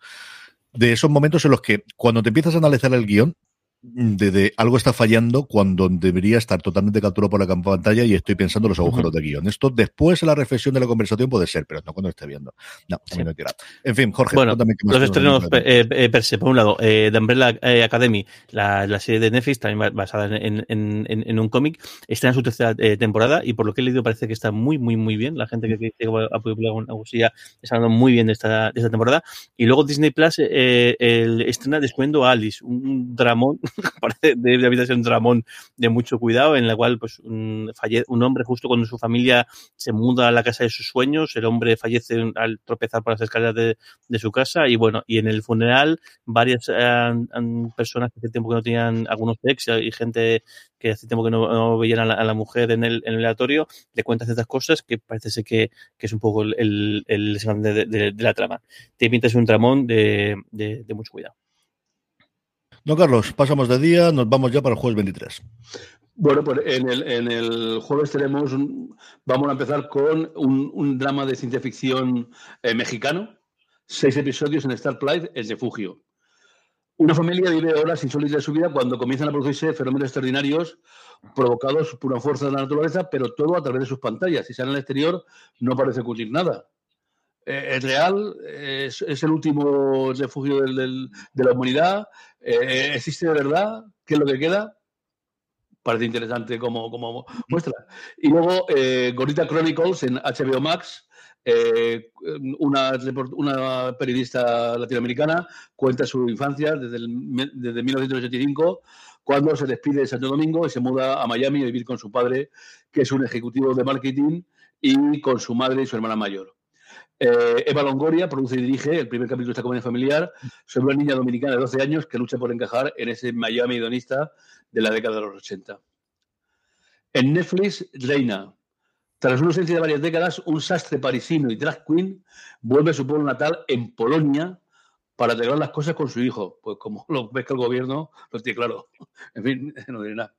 De esos momentos en los que cuando te empiezas a analizar el guion, de, de, algo está fallando cuando debería estar totalmente capturado por la pantalla y estoy pensando en los agujeros uh -huh. de guion. Esto después en la reflexión de la conversación puede ser, pero no cuando esté viendo. No, mí no tira. En fin, Jorge, bueno, los estrenos eh, eh, per se, por un lado, eh, The Umbrella eh, Academy, la, la, serie de Netflix, también basada en, en, en, en un cómic, está en su tercera eh, temporada y por lo que he leído parece que está muy, muy, muy bien. La gente que, que, que ha publicado una gusilla está hablando muy bien de esta, de esta temporada. Y luego Disney Plus eh, el, estrena Descubriendo a Alice, un dramón *laughs* parece de un dramón de mucho cuidado, en la cual pues un, un hombre justo cuando su familia se muda a la casa de sus sueños, el hombre fallece al tropezar por las escaleras de, de su casa y bueno, y en el funeral varias eh, personas que hace tiempo que no tenían algunos ex y gente que hace tiempo que no, veían a la, mujer en el, en el aleatorio, le cuentan ciertas cosas que parece que, que es un poco el, el, el de, de, de, la trama. Te pintas un tramón de, de, de mucho cuidado. Don Carlos, pasamos de día, nos vamos ya para el jueves 23. Bueno, pues en el, en el jueves tenemos, un, vamos a empezar con un, drama de ciencia ficción eh, mexicano, seis episodios en Star Starlight, El Refugio. Una familia vive horas insólitas de su vida cuando comienzan a producirse fenómenos extraordinarios provocados por una fuerza de la naturaleza, pero todo a través de sus pantallas. Si salen al exterior, no parece ocurrir nada. Eh, es real, es, es, el último refugio del, del, de la humanidad, eh, existe de verdad, ¿qué es lo que queda? Parece interesante como, como muestra. Y luego, eh, Gorita Chronicles en HBO Max, eh, una, una, periodista latinoamericana cuenta su infancia desde, el, desde 1985, cuando se despide de Santo Domingo y se muda a Miami a vivir con su padre, que es un ejecutivo de marketing, y con su madre y su hermana mayor. Eh, Eva Longoria produce y dirige el primer capítulo de esta comedia familiar sobre una niña dominicana de 12 años que lucha por encajar en ese Miami hedonista de la década de los 80. En Netflix, Reina. Tras una ausencia de varias décadas, un sastre parisino y drag queen vuelve a su pueblo natal en Polonia para arreglar las cosas con su hijo. Pues como *laughs* lo que el gobierno lo tiene claro. En fin, *laughs* no diré nada.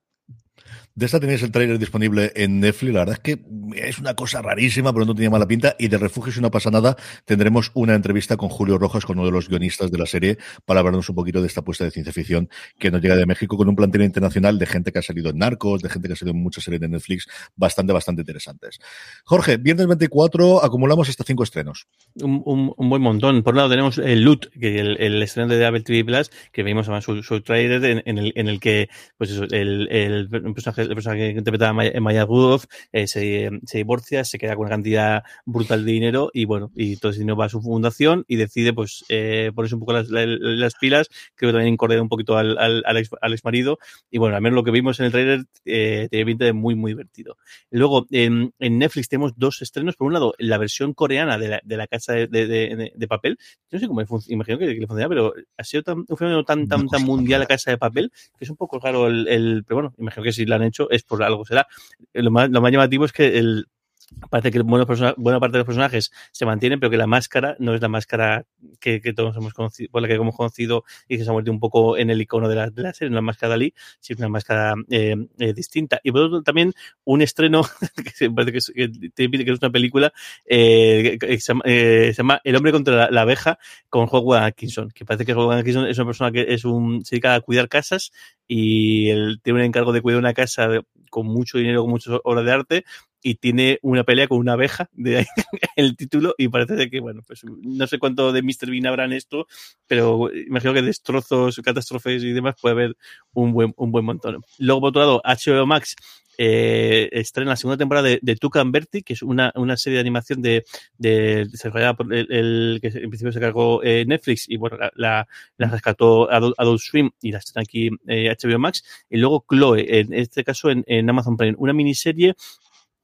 De esta tenéis el trailer disponible en Netflix. La verdad es que es una cosa rarísima, pero no tenía mala pinta. Y de Refugio, si no pasa nada, tendremos una entrevista con Julio Rojas, con uno de los guionistas de la serie, para hablarnos un poquito de esta apuesta de ciencia ficción que nos llega de México con un plantel internacional de gente que ha salido en Narcos, de gente que ha salido en muchas series de Netflix, bastante, bastante interesantes. Jorge, viernes 24 acumulamos hasta cinco estrenos. Un, buen montón. Por un lado tenemos el Loot, que el, el estreno de Apple TV Plus, que vimos además su, su trailer en, el, en el que, pues eso, el personaje, el personaje que interpreta a Maya Rudolph eh, se, se, divorcia, se queda con una cantidad brutal de dinero y bueno, y todo ese dinero va a su fundación y decide pues eh, ponerse un poco las, las, las, pilas, creo que también incordiar un poquito al, al, al, ex, al, ex, marido y bueno, al menos lo que vimos en el trailer eh, tiene pinta de muy muy divertido. Luego en, en, Netflix tenemos dos estrenos, por un lado la versión coreana de la, de la casa de, de, de, de papel, no sé cómo imagino que, que le funciona, pero ha sido tan, un fenómeno tan, tan, tan mundial la casa de papel que es un poco raro el, el pero bueno, imagino que si lo han hecho es por algo será. Lo más, lo más llamativo es que el, parece que buena, parte de los personajes se mantienen, pero que la máscara no es la máscara que, todos hemos conocido, por la que hemos conocido y que se ha vuelto un poco en el icono de la, de la serie, una máscara de Ali, sino una máscara eh, eh, distinta. Y por otro también un estreno *laughs* que parece que es, que, es una película eh, que, se, llama, eh, se, llama, El hombre contra la, la, abeja con Howard Atkinson, que parece que Howard Atkinson es una persona que es un, se dedica a cuidar casas y él tiene un encargo de cuidar una casa con mucho dinero, con muchas obras de arte, y tiene una pelea con una abeja de *laughs* el título y parece que bueno pues no sé cuánto de Mr. Bean habrá en esto pero imagino que destrozos catástrofes y demás puede haber un buen un buen montón luego por otro lado HBO Max eh, estrena la segunda temporada de, de Tucan Berti, que es una, una serie de animación de, de desarrollada por el, que en principio se cargó eh, Netflix y bueno, la, la, la rescató Adult, Adult, Swim y la estrena aquí eh, HBO Max. Y luego Chloe, en este caso en, en Amazon Prime, una miniserie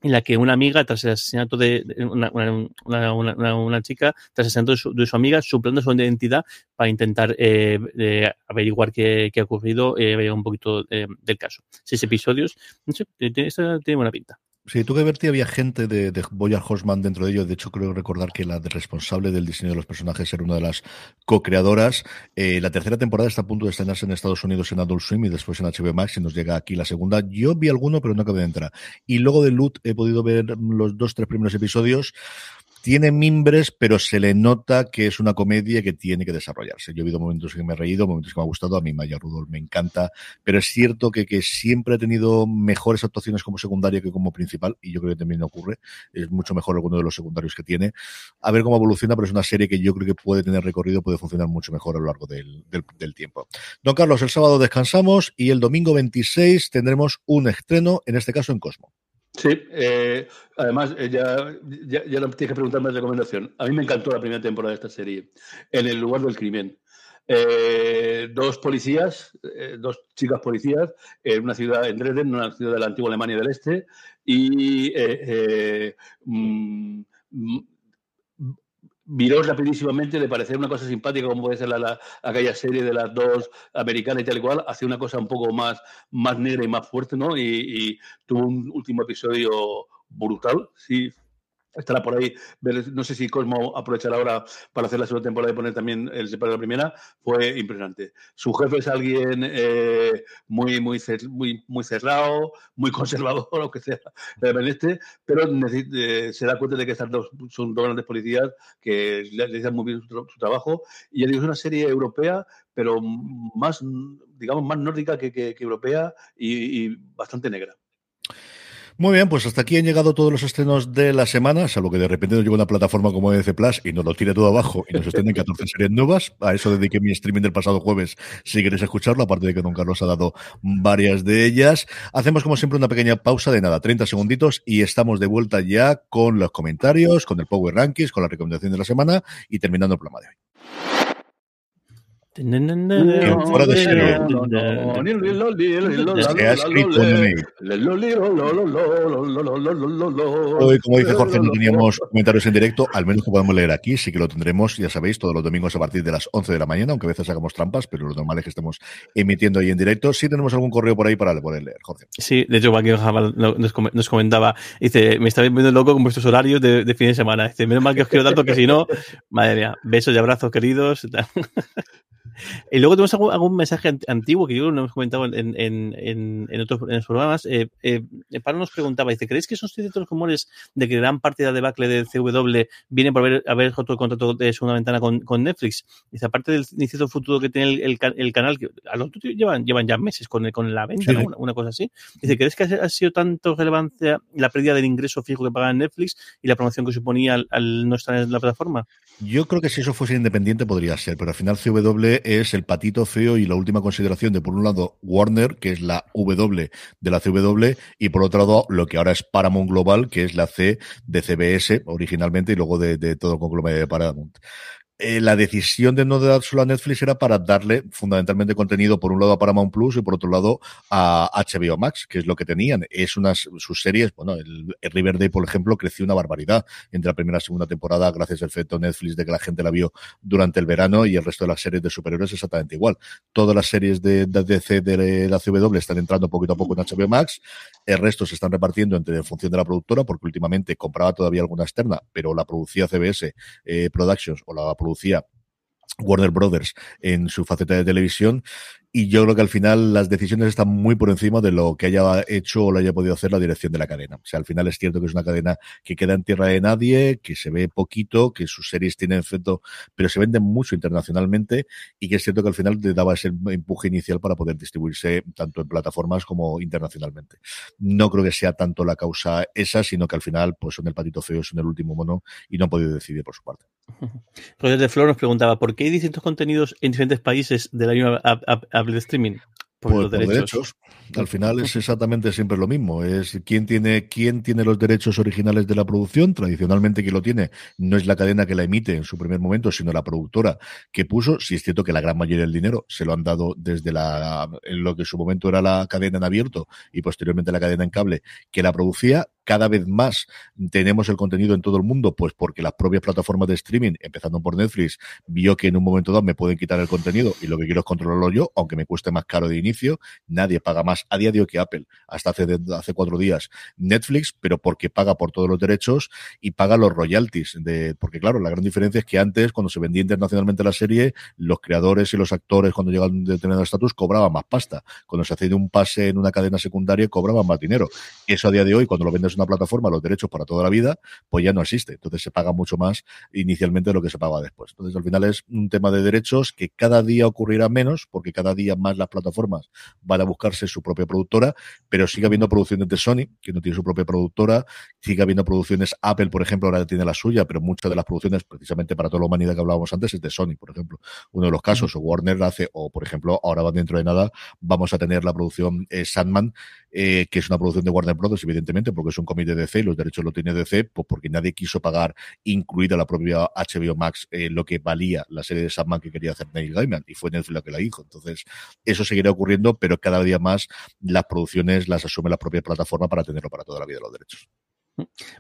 en la que una amiga, tras el asesinato de una, una, una, una chica, tras el asesinato de su, de su, amiga, suplando su identidad para intentar eh, eh, averiguar qué, qué, ha ocurrido, eh, un poquito eh, del caso. Seis episodios, no sé, tiene, tiene buena pinta. Sí, tú que verti había gente de, de Boyar Horseman dentro de ellos. De hecho, creo recordar que la responsable del diseño de los personajes era una de las co-creadoras. Eh, la tercera temporada está a punto de estrenarse en Estados Unidos en Adult Swim y después en HBO Max y nos llega aquí la segunda. Yo vi alguno, pero no acabé de entrar. Y luego de Loot he podido ver los dos, tres primeros episodios tiene mimbres, pero se le nota que es una comedia que tiene que desarrollarse. Yo he habido momentos que me he reído, momentos que me ha gustado, a mí Maya Rudolph me encanta, pero es cierto que, que siempre ha tenido mejores actuaciones como secundaria que como principal, y yo creo que también ocurre, es mucho mejor alguno de los secundarios que tiene. A ver cómo evoluciona, pero es una serie que yo creo que puede tener recorrido, puede funcionar mucho mejor a lo largo del, del, del tiempo. Don Carlos, el sábado descansamos y el domingo 26 tendremos un estreno, en este caso en Cosmo. Sí, eh, además, eh, ya, ya, tienes que preguntarme de recomendación. A mí me encantó la primera temporada de esta serie, En el lugar del crimen. eh, dos policías, eh, dos chicas policías, en una ciudad, en Dresden, una ciudad de la antigua Alemania del Este, y eh, mm, viró rapidísimamente de parecer una cosa simpática como puede ser la, la, aquella serie de las dos americanas y tal y cual, hacia una cosa un poco más, más negra y más fuerte, ¿no? Y, y tuvo un último episodio brutal, sí, estará por ahí. No sé si Cosmo aprovechará ahora para hacer la segunda temporada y poner también el separado de la primera. Fue impresionante. Su jefe es alguien eh, muy, muy, muy, muy cerrado, muy *laughs* conservador, lo que sea, este, pero eh, se da cuenta de que estas dos son dos grandes policías que realizan muy bien su, trabajo. Y ya digo, es una serie europea, pero más, digamos, más nórdica que, que, europea y bastante negra. Muy bien, pues hasta aquí han llegado todos los estrenos de la semana, salvo que de repente nos llega una plataforma como EDC Plus y nos lo tire todo abajo y nos estén en 14 series nuevas. A eso dediqué mi streaming del pasado jueves, si queréis escucharlo, aparte de que Don Carlos ha dado varias de ellas. Hacemos como siempre una pequeña pausa de nada, 30 segunditos y estamos de vuelta ya con los comentarios, con el Power Rankings, con la recomendación de la semana y terminando el programa de hoy. Fuera de. Se ha escrito Hoy, como dice Jorge, no teníamos comentarios en directo, al menos que podemos leer aquí, sí que lo tendremos, ya sabéis, todos los domingos a partir de las 11 de la mañana, aunque a veces hagamos trampas, pero lo normal es que estemos emitiendo ahí en directo. Sí tenemos algún correo por ahí para poder leer, Jorge. Sí, de hecho, aquí nos comentaba, dice, me está viendo loco con vuestros horarios de, de fin de semana. Dice, menos mal que os quiero tanto que si no, madre mía, besos y abrazos queridos. *laughs* Y luego tenemos algún, algún, mensaje antiguo que yo no hemos comentado en, en, en, en otros en los programas. Eh, eh, Pablo nos preguntaba, dice, ¿creéis que son ciertos los rumores de que gran parte de la debacle del CW viene por haber, haber el contrato de segunda ventana con, con Netflix? Dice, aparte del incierto futuro que tiene el, el, el canal, que a lo llevan, llevan ya meses con, con la venta, sí. una, una, cosa así. Dice, ¿crees que ha, sido tanto relevancia la pérdida del ingreso fijo que paga Netflix y la promoción que suponía al, al no estar en la plataforma? Yo creo que si eso fuese independiente podría ser, pero al final CW es el patito feo y la última consideración de, por un lado, Warner, que es la W de la CW, y por otro lado, lo que ahora es Paramount Global, que es la C de CBS originalmente y luego de, todo el conglomerado de Paramount eh, la decisión de no dárselo a Netflix era para darle fundamentalmente contenido por un lado a Paramount Plus y por otro lado a HBO Max, que es lo que tenían. Es unas sus series, bueno, el, el Riverdale, por ejemplo, creció una barbaridad entre la primera y segunda temporada gracias al efecto Netflix de que la gente la vio durante el verano y el resto de las series de superhéroes exactamente igual. Todas las series de, de DC de la CW están entrando poquito a poco en HBO Max, el resto se están repartiendo entre en función de la productora, porque últimamente compraba todavía alguna externa, pero la producía CBS eh, Productions o la producía Warner Brothers en su faceta de televisión y yo creo que al final las decisiones están muy por encima de lo que haya hecho o lo haya podido hacer la dirección de la cadena. O sea, al final es cierto que es una cadena que queda en tierra de nadie, que se ve poquito, que sus series tienen efecto, pero se venden mucho internacionalmente y que es cierto que al final te daba ese empuje inicial para poder distribuirse tanto en plataformas como internacionalmente. No creo que sea tanto la causa esa, sino que al final pues son el patito feo, son el último mono y no han podido decidir por su parte. Roger de Flor nos preguntaba, ¿por qué hay distintos contenidos en diferentes países de la misma de streaming? Por, pues, los por derechos. Al final es exactamente siempre lo mismo. Es quién tiene, quién tiene los derechos originales de la producción. Tradicionalmente quien lo tiene no es la cadena que la emite en su primer momento, sino la productora que puso. Si es cierto que la gran mayoría del dinero se lo han dado desde la, en lo que en su momento era la cadena en abierto y posteriormente la cadena en cable que la producía cada vez más tenemos el contenido en todo el mundo, pues porque las propias plataformas de streaming, empezando por Netflix, vio que en un momento dado me pueden quitar el contenido y lo que quiero es controlarlo yo, aunque me cueste más caro de inicio. Nadie paga más a día de hoy que Apple, hasta hace, hace cuatro días, Netflix, pero porque paga por todos los derechos y paga los royalties. De, porque claro, la gran diferencia es que antes, cuando se vendía internacionalmente la serie, los creadores y los actores, cuando llegaban a un determinado estatus, cobraban más pasta. Cuando se hacía un pase en una cadena secundaria, cobraban más dinero. Eso a día de hoy, cuando lo vendes una plataforma los derechos para toda la vida, pues ya no existe. Entonces se paga mucho más inicialmente de lo que se paga después. Entonces al final es un tema de derechos que cada día ocurrirá menos, porque cada día más las plataformas van a buscarse su propia productora, pero sigue habiendo producciones de Sony, que no tiene su propia productora, sigue habiendo producciones, Apple, por ejemplo, ahora tiene la suya, pero muchas de las producciones, precisamente para toda la humanidad que hablábamos antes, es de Sony, por ejemplo. Uno de los casos, o Warner hace, o por ejemplo, ahora va dentro de nada, vamos a tener la producción eh, Sandman, eh, que es una producción de Warner Brothers, evidentemente, porque es un cómic de DC los derechos lo tiene DC, pues porque nadie quiso pagar, incluida la propia HBO Max, eh, lo que valía la serie de Sandman que quería hacer Neil Gaiman, y fue Netflix la que la hizo. Entonces, eso seguirá ocurriendo, pero cada día más las producciones las asume la propia plataforma para tenerlo para toda la vida los derechos.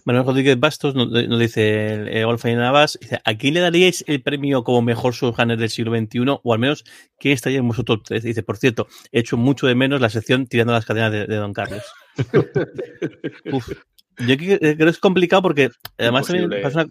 Manuel Rodríguez Bastos nos, nos dice, eh, Olfa y Navas, dice, ¿a quién le daríais el premio como mejor subhunter del siglo XXI? O al menos, ¿quién estaría en vosotros tres? Dice, por cierto, he hecho mucho de menos la sección tirando las cadenas de, de Don Carlos. *laughs* Uf. Yo creo que es complicado porque además también pasa una,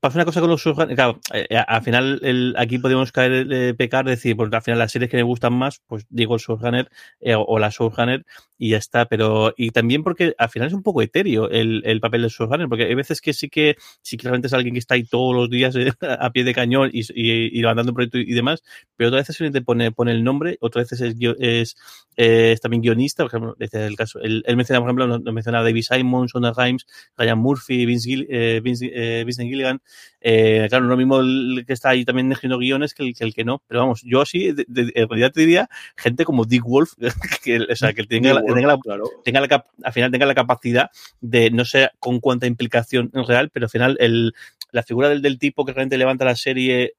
pasa una cosa con los subgenres. Claro, eh, al final el, aquí podemos caer, eh, pecar, decir, porque al final las series que me gustan más, pues digo el subgenre eh, o la subgenre y ya está. Pero, y también porque al final es un poco etéreo el, el papel del subgenre, porque hay veces que sí que, sí que realmente es alguien que está ahí todos los días eh, *laughs* a pie de cañón y, y, y levantando un proyecto y, demás, pero otras veces simplemente pone, pone el nombre, otras veces es, es, es también guionista, por ejemplo, este es el caso, él, él menciona, por ejemplo, lo menciona David Simon, Sonda Rhimes, Ryan Murphy, Vince, Gill, eh, Vince, eh, Vincent Gilligan, eh, claro, no lo mismo el que está ahí también escribiendo guiones que el, que el que no. Pero vamos, yo sí, de, de, en realidad te diría gente como Dick Wolf, *laughs* que, o sea, que tenga, la, tenga, la, claro. tenga la, al final tenga la capacidad de, no sé con cuánta implicación en real, pero al final el, la figura del, del tipo que realmente levanta la serie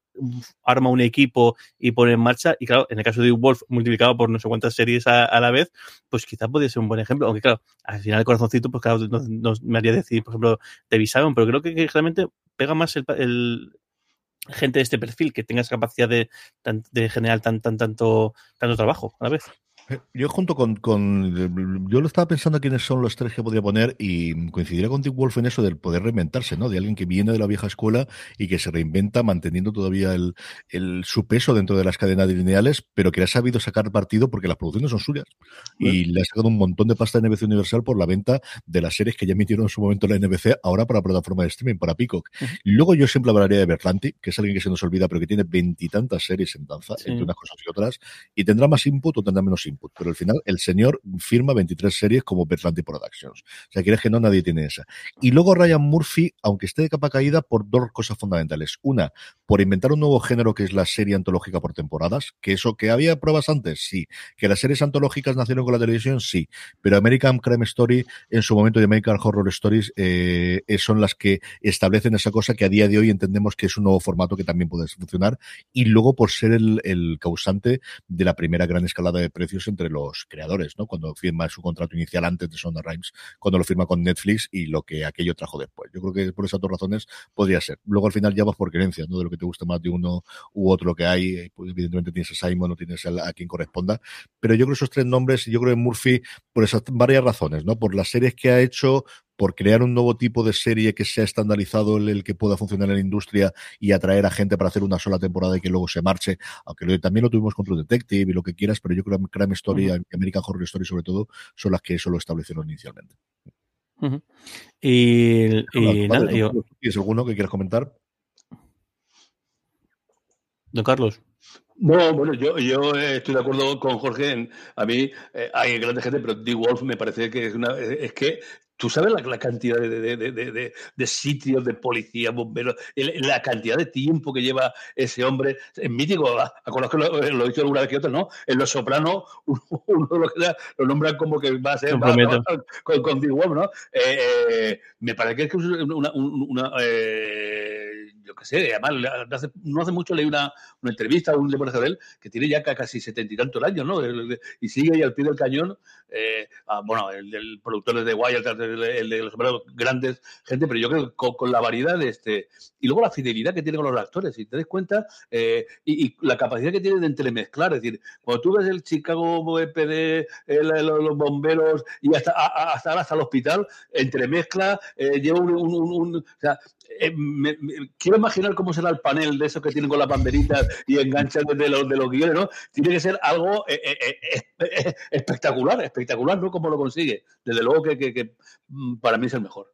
arma un equipo y pone en marcha. Y claro, en el caso de Wolf, multiplicado por no sé cuántas series a, a, la vez, pues quizás podría ser un buen ejemplo. Aunque claro, al final el corazoncito, pues claro, nos me haría decir, por ejemplo, Simon, pero creo que, que realmente pega más el, el, gente de este perfil que tenga esa capacidad de, de generar tan, tan, tanto, tanto trabajo a la vez. Yo junto con, con, Yo lo estaba pensando quiénes son los tres que podría poner y coincidiría con Dick Wolf en eso del poder reinventarse, ¿no? De alguien que viene de la vieja escuela y que se reinventa manteniendo todavía el, el su peso dentro de las cadenas lineales, pero que ha sabido sacar partido porque las producciones son suyas. Bueno. Y le ha sacado un montón de pasta a NBC Universal por la venta de las series que ya emitieron en su momento la NBC, ahora para la plataforma de streaming, para Peacock. Uh -huh. Luego yo siempre hablaría de Berlanti, que es alguien que se nos olvida, pero que tiene veintitantas series en danza, sí. entre unas cosas y otras, y tendrá más input o tendrá menos input pero al final el señor firma 23 series como Berlanti Productions. O sea, quieres que no, nadie tiene esa. Y luego Ryan Murphy, aunque esté de capa caída, por dos cosas fundamentales. Una, por inventar un nuevo género que es la serie antológica por temporadas, que eso que había pruebas antes, sí. Que las series antológicas nacieron con la televisión, sí. Pero American Crime Story, en su momento, y American Horror Stories, eh, son las que establecen esa cosa que a día de hoy entendemos que es un nuevo formato que también puede funcionar. Y luego por ser el, causante de la primera gran escalada de precios entre los creadores, ¿no? Cuando firma su contrato inicial antes de Sonda Rhimes, cuando lo firma con Netflix y lo que aquello trajo después. Yo creo que por esas dos razones podría ser. Luego al final ya vas por creencias, ¿no? De lo que te guste más de uno u otro que hay. Pues, evidentemente tienes a Simon, no tienes a, quien corresponda. Pero yo creo que esos tres nombres, yo creo que Murphy, por esas varias razones, ¿no? Por las series que ha hecho, por crear un nuevo tipo de serie que sea estandarizado, el, el, que pueda funcionar en la industria y atraer a gente para hacer una sola temporada y que luego se marche, aunque lo, también lo tuvimos con True Detective y lo que quieras, pero yo creo que Crime Story, uh -huh. American Horror Story sobre todo, son las que eso lo establecieron inicialmente. Uh -huh. Y, y nada, yo... ¿Tienes alguno que quieras comentar? Don Carlos. No, bueno, yo, yo estoy de acuerdo con Jorge. En, a mí eh, hay grande gente, pero D. Wolf me parece que es una. Es que tú sabes la, la cantidad de, de, de, de, sitios, de policía, bomberos, la cantidad de tiempo que lleva ese hombre. Es mítico, a, a conozco, lo, lo he dicho alguna vez que otra, ¿no? En Los Sopranos, *laughs* uno, uno lo, lo, nombran como que va a ser va, va, con, con D. Wolf, ¿no? Eh, eh, me parece que es una. una, una eh, yo qué sé, además, hace, no hace mucho leí una, una entrevista, un reportaje de él, que tiene ya casi setenta y tantos años, ¿no? Y sigue ahí al pie del cañón, eh, ah, bueno, el, el, productor de Wild, el, el, de los grandes gente, pero yo creo que con, con, la variedad de este, y luego la fidelidad que tiene con los actores, si te das cuenta, eh, y, y, la capacidad que tiene de entremezclar, es decir, cuando tú ves el Chicago el, los bomberos, y hasta, hasta, hasta el hospital, entremezcla, eh, lleva un, un, un, un o sea, eh, me, me, quiero imaginar cómo será el panel de esos que tienen con las banderitas y enganchan de los, de los guiones, ¿no? Tiene que ser algo eh, eh, espectacular, espectacular, ¿no? Cómo lo consigue. Desde luego que, que, que mm, para mí es el mejor.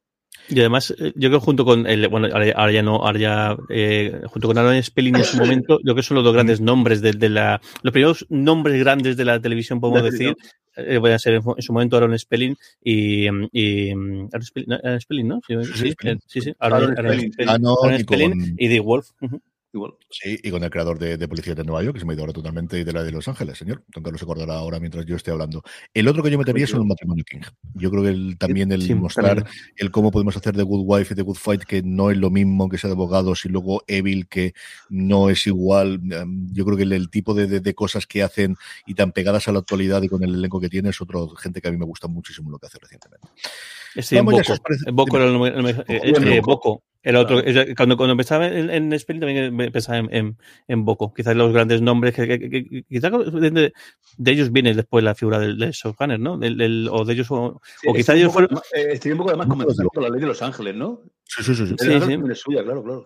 Y además, yo creo junto con el, bueno, ahora ya no, ahora ya, eh, junto con Aaron Spelling en su *laughs* momento, yo creo que son los dos grandes nombres de, de la, los primeros nombres grandes de la televisión, podemos decir, eh, voy a ser en, en, su momento Aaron Spelling y, y Aaron, Spelling, Aaron Spelling, ¿no? Sí, sí, sí, sí, sí Aaron, Aaron, Spelling, Aaron Spelling, Aaron Spelling y The Wolf. Uh -huh. Igual. Sí, y con el creador de, de Policía de Nueva York, que se me ha ido ahora totalmente, y de la de Los Ángeles, señor. Don Carlos se acordará ahora mientras yo esté hablando. El otro que yo metería es el matrimonio King. Yo creo que el, también el Sí, mostrar también. el cómo podemos hacer de Good Wife y de Good Fight, que no es lo mismo que sea de abogados, y luego Evil, que no es igual. Yo creo que el, el tipo de, de- de cosas que hacen y tan pegadas a la actualidad y con el elenco que tiene es otro gente que a mí me gusta muchísimo lo que hace recientemente. Sí, en Vamos Boco. os parece. En Boco era el eh, Boco. Era otro, Claro. cuando, cuando pensaba en, en Spelling también pensaba en, en, en Boco. Quizás los grandes nombres que, que- que- que- quizás de, de- ellos viene después la figura del, del Showrunner, ¿no? Del- del- o de ellos o, Sí, o quizá estoy un ellos poco- fueron eh, Estoy un poco además desde por la ley de Los Ángeles, ¿no? Sí, sí, sí. sí. Sí, sí. Es suya, claro, claro.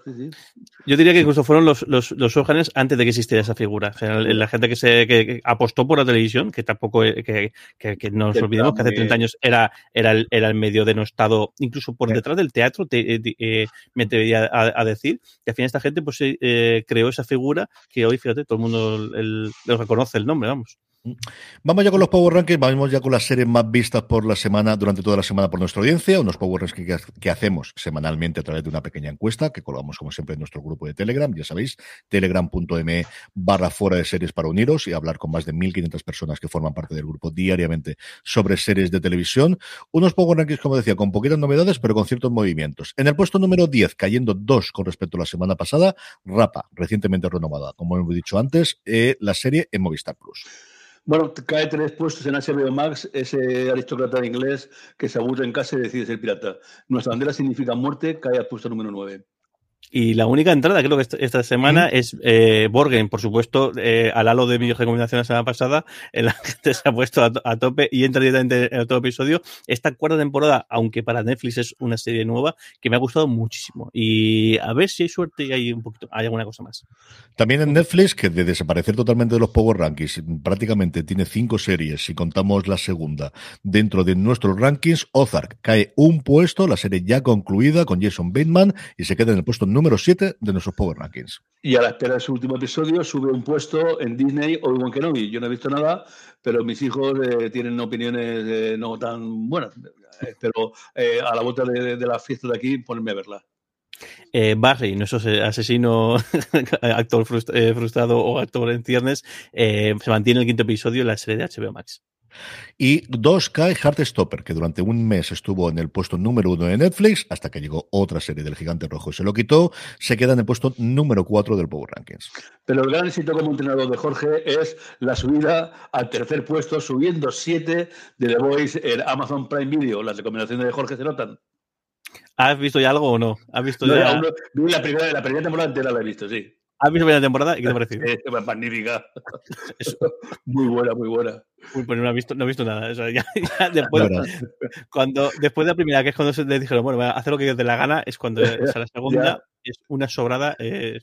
Yo diría que incluso fueron los, los, los antes de que existiera esa figura. O sea, la, gente que se que, apostó por la televisión, que tampoco eh, que, que, que no nos Que olvidemos que hace también- 30 años era, era, el, era el medio denostado, incluso por detrás del teatro, te- eh, eh, me atrevería a, a decir. Que al final esta gente pues eh, eh, creó esa figura que hoy, fíjate, todo el mundo el- lo reconoce el nombre, vamos. Vamos ya con los Power Rankings, vamos ya con las series más vistas por la semana, durante toda la semana por nuestra audiencia, unos Power Rankings que, hacemos semanalmente a través de una pequeña encuesta que colgamos como siempre en nuestro grupo de Telegram, ya sabéis, telegram.me barra fuera de series para uniros y hablar con más de 1.500 personas que forman parte del grupo diariamente sobre series de televisión. Unos Power Rankings, como decía, con poquitas novedades, pero con ciertos movimientos. En el puesto número 10, cayendo dos con respecto a la semana pasada, Rapa, recientemente renovada, como hemos dicho antes, eh, la serie en Movistar Plus. Bueno, cae tres puestos en HBO Max, ese aristócrata inglés que se aburre en casa y decide ser pirata. Nuestra bandera significa muerte, cae al puesto número 9. Y la única entrada, creo que esta, semana, es eh, Borgen, por supuesto, eh, al halo de mi recomendación la semana pasada, eh, la *laughs* gente se ha puesto a, a tope y entra directamente en otro episodio. Esta cuarta temporada, aunque para Netflix es una serie nueva, que me ha gustado muchísimo. Y a ver si hay suerte y hay un poquito, hay alguna cosa más. También en Netflix, que de desaparecer totalmente de los Power Rankings, prácticamente tiene cinco series, si contamos la segunda, dentro de nuestros rankings, Ozark cae un puesto, la serie ya concluida con Jason Bateman, y se queda en el puesto número 7 de nuestros Power Rankings. Y a la espera de su último episodio sube un puesto en Disney o Obi-Wan Kenobi. Yo no he visto nada, pero mis hijos eh, tienen opiniones eh, no tan buenas. Eh, pero eh, a la vuelta de, de la fiesta de aquí, ponerme a verla. Eh, Barry, nuestro ase- asesino, *laughs* actor eh, frustrado o actor en ciernes, eh, se mantiene en el quinto episodio en la serie de HBO Max. Y dos cae Heartstopper, que durante un mes estuvo en el puesto número uno de Netflix, hasta que llegó otra serie del Gigante Rojo y se lo quitó, se queda en el puesto número 4 del Power Rankings. Pero el gran éxito como entrenador de Jorge es la subida al tercer puesto, subiendo siete de The Voice en Amazon Prime Video. Las recomendaciones de Jorge se notan. ¿Has visto ya algo o no? ¿Has visto No, ya? no- la, primera, la primera temporada entera la he visto, sí. ¿Has visto la primera temporada? ¿Y qué te ha *laughs* parecido? Eh, magnífica. *laughs* Muy buena, muy buena. Uy, pues no he visto, no he visto nada. O sea, ya, *laughs* ya después, cuando, después de la primera, que es cuando se le dijeron, bueno, haz lo que te la gana, es cuando *laughs* es a la segunda, es una sobrada. eh,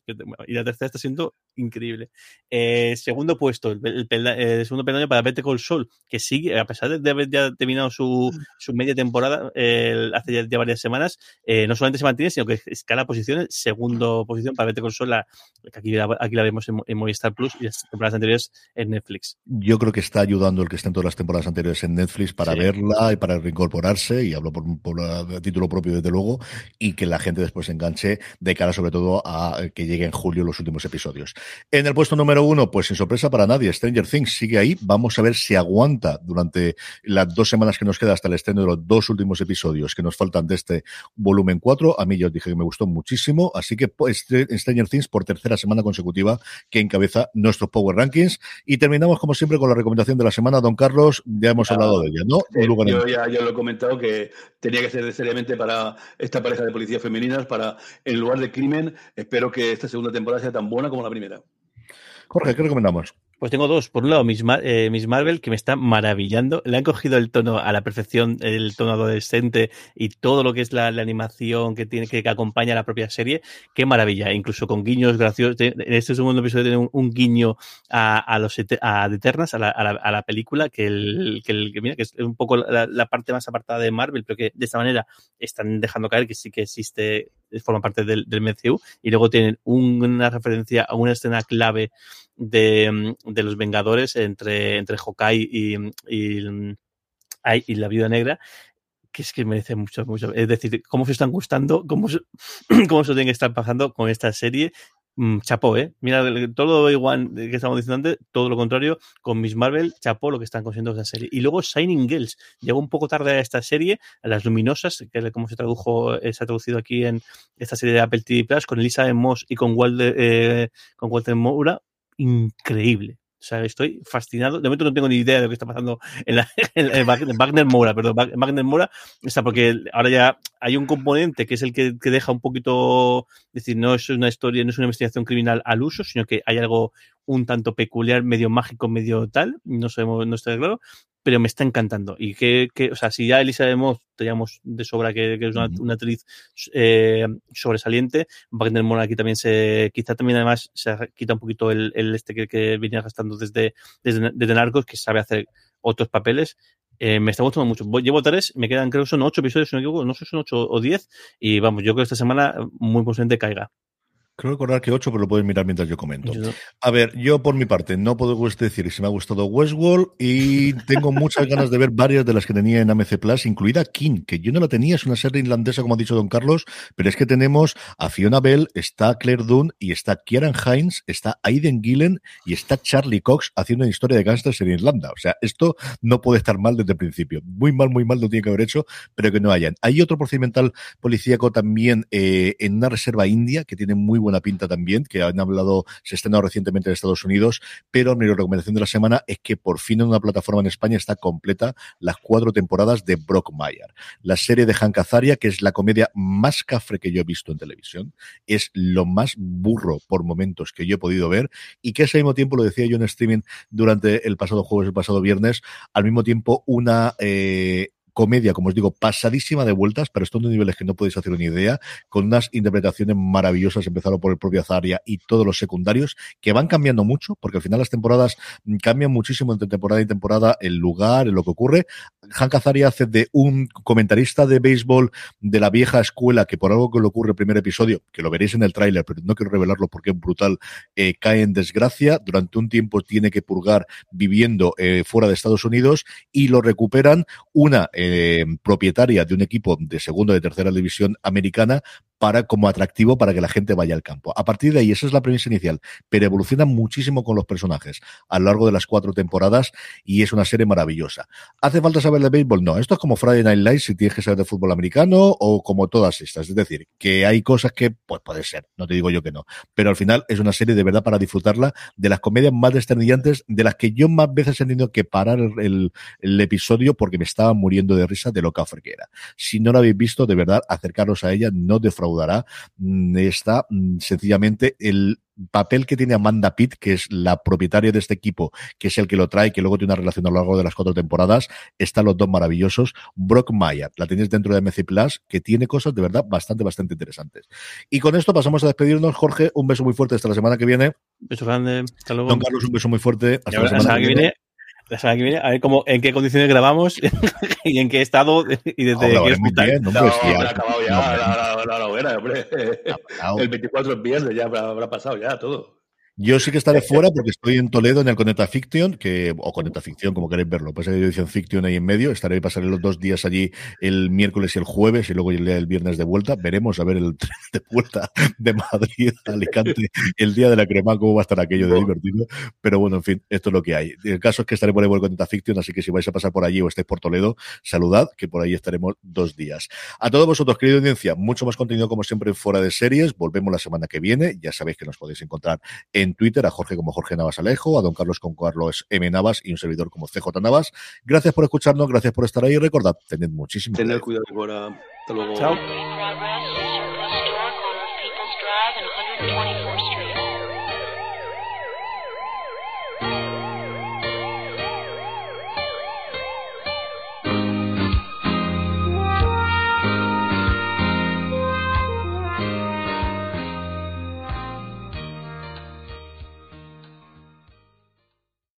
y la tercera está siendo increíble. Eh, segundo puesto, el, el pelda- el segundo peldaño para Better Call Saul, que sigue, a pesar de haber ya terminado su, su media temporada eh, hace ya, ya varias semanas, eh, no solamente se mantiene, sino que escala posiciones. Segundo posición para Call Saul, la, que aquí, la, aquí la vemos en, en Movistar Plus y las temporadas anteriores en Netflix. Yo creo que está ayudando el que esté en todas las temporadas anteriores en Netflix para Sí. verla y para reincorporarse, y hablo por, por eh, título propio desde luego, y que la gente después se enganche de cara sobre todo a eh, que llegue en julio los últimos episodios. En el puesto número uno, pues sin sorpresa para nadie, Stranger Things sigue ahí, vamos a ver si aguanta durante las dos semanas que nos queda hasta el estreno de los dos últimos episodios que nos faltan de este volumen 4. A mí ya os dije que me gustó muchísimo, así que pues, Stranger Things por tercera semana consecutiva que encabeza nuestros Power Rankings. Y terminamos, como siempre, con la recomendación de la semana. Don Carlos, ya hemos Ah, hablado de ella, ¿no? Sí, yo ya, ya lo he comentado que tenía que ser seriamente para esta pareja de policías femeninas, para en lugar de crimen. Espero que esta segunda temporada sea tan buena como la primera. Jorge, ¿qué recomendamos? Pues tengo dos. Por un lado, Miss, Mar- eh, Miss Marvel, que me está maravillando. Le han cogido el tono a la perfección, el tono adolescente y todo lo que es la, animación que tiene que, acompaña a la propia serie. Qué maravilla. Incluso con guiños graciosos. En este segundo episodio tiene un, guiño a, a los a The Eternals, a la, a la, película, que, el, que, el- que mira, que es un poco la parte más apartada de Marvel, pero que de esta manera están dejando caer que sí que existe, forma parte del, del MCU. Y luego tienen una referencia a una escena clave de, de los Vengadores entre, entre Hawkeye y, y la Viuda Negra, que es que merece mucho, mucho. Es decir, cómo se están gustando, cómo se, *clears throat* cómo se tienen que estar pasando con esta serie. Mm, chapó, ¿eh? Mira, todo igual que estamos diciendo antes, todo lo contrario, con Miss Marvel, chapó lo que están consiguiendo esa serie. Y luego Shining Girls, llegó un poco tarde a esta serie, a Las Luminosas, que es como se tradujo, eh, se ha traducido aquí en esta serie de Apple TV Plus, con Elisa Moss y con Walter, eh, con Walter Moura, increíble. O sea, estoy fascinado. De momento no tengo ni idea de lo que está pasando en, la, *laughs* en, Wagner Mora, perdón, Wagner Mora, está porque ahora ya hay un componente que es el que, que, deja un poquito, decir, no es una historia, no es una investigación criminal al uso, sino que hay algo un tanto peculiar, medio mágico, medio tal, no sabemos, no está claro, pero me está encantando. Y que, que o sea, si ya Elisa de Moss teníamos de sobra que, que es una, una actriz eh, sobresaliente, Wagner aquí también se, quizá también además se quita un poquito el, el este que, que venía gastando desde, desde, desde Narcos, que sabe hacer otros papeles eh, me está gustando mucho. Llevo tres, me quedan creo que son ocho episodios, si no me equivoco, no sé si son ocho o diez, y vamos, yo creo que esta semana muy posiblemente caiga. Creo recordar que 8, pero lo puedes mirar mientras yo comento. A ver, yo por mi parte no puedo decir si me ha gustado Westworld y tengo muchas ganas de ver varias de las que tenía en AMC Plus, incluida King, que yo no la tenía, es una serie irlandesa, como ha dicho Don Carlos, pero es que tenemos a Fiona Bell, está Claire Dunn y está Kieran Hines, está Aiden Gillen y está Charlie Cox haciendo una historia de gángsters en Irlanda. O sea, esto no puede estar mal desde el principio. Muy mal, muy mal lo tiene que haber hecho, pero que no hayan. Hay otro procedimental policíaco también eh, en una reserva india que tiene muy buena pinta también, que han hablado, se estrenado recientemente en Estados Unidos, pero mi recomendación de la semana es que por fin en una plataforma en España está completa las cuatro temporadas de Brock Mayer. La serie de Hank Azaria, que es la comedia más cafre que yo he visto en televisión, es lo más burro por momentos que yo he podido ver y que ese mismo tiempo, lo decía yo en streaming durante el pasado jueves, el pasado viernes, al mismo tiempo una eh, comedia, como os digo, pasadísima de vueltas, pero esto de niveles que no podéis hacer una idea, con unas interpretaciones maravillosas, empezando por el propio Azaria y todos los secundarios, que van cambiando mucho, porque al final las temporadas cambian muchísimo entre temporada y temporada el lugar, en lo que ocurre. Hank Azaria hace de un comentarista de béisbol de la vieja escuela, que por algo que le ocurre el primer episodio, que lo veréis en el tráiler, pero no quiero revelarlo porque es brutal, eh, cae en desgracia, durante un tiempo tiene que purgar viviendo eh, fuera de Estados Unidos y lo recuperan una eh, eh, propietaria de un equipo de segunda o de tercera división americana para como atractivo para que la gente vaya al campo. A partir de ahí, esa es la premisa inicial, pero evoluciona muchísimo con los personajes a lo largo de las cuatro temporadas y es una serie maravillosa. ¿Hace falta saber de béisbol? No, esto es como Friday Night Lights si tienes que saber de fútbol americano o como todas estas. Es decir, que hay cosas que, pues puede ser, no te digo yo que no, pero al final es una serie de verdad para disfrutarla de las comedias más desternillantes, de las que yo más veces he tenido que parar el, episodio porque me estaba muriendo de risa de lo que era. Si no la habéis visto, de verdad, acercaros a ella, no defraudará defraudará mm, está mm, sencillamente el papel que tiene Amanda Pitt, que es la propietaria de este equipo, que es el que lo trae, que luego tiene una relación a lo largo de las cuatro temporadas, están los dos maravillosos. Brock Mayer, la tenéis dentro de MC Plus, que tiene cosas de verdad bastante, bastante interesantes. Y con esto pasamos a despedirnos. Jorge, un beso muy fuerte hasta la semana que viene. Beso grande. Hasta luego. Don Carlos, un beso muy fuerte. Hasta la semana, que viene la semana que viene, a ver cómo, en qué condiciones grabamos *laughs* y en qué estado y desde qué hospital. Bien, no, no, habrá acabado ya la, la, la, la, hoguera, hombre. El 24 es viernes, ya habrá, habrá pasado ya todo. Yo sí que estaré fuera porque estoy en Toledo en el Conecta Fiction, que, o Conecta Ficción, como queréis verlo. Pues hay edición Fiction ahí en medio. Estaré y pasaré los dos días allí el miércoles y el jueves y luego el día del viernes de vuelta. Veremos a ver el tren de vuelta de Madrid a Alicante el día de la crema, cómo va a estar aquello de divertido. Pero bueno, en fin, esto es lo que hay. El caso es que estaré por ahí por el Conecta Fiction, así que si vais a pasar por allí o estáis por Toledo, saludad, que por ahí estaremos dos días. A todos vosotros, querida audiencia, mucho más contenido como siempre fuera de series. Volvemos la semana que viene. Ya sabéis que nos podéis encontrar en Twitter, a Jorge como Jorge Navas Alejo, a don Carlos con Carlos M. Navas y un servidor como CJ Navas. Gracias por escucharnos, gracias por estar ahí y recordad, tened muchísimo Tened cuidado ahora. Hasta luego. Chao.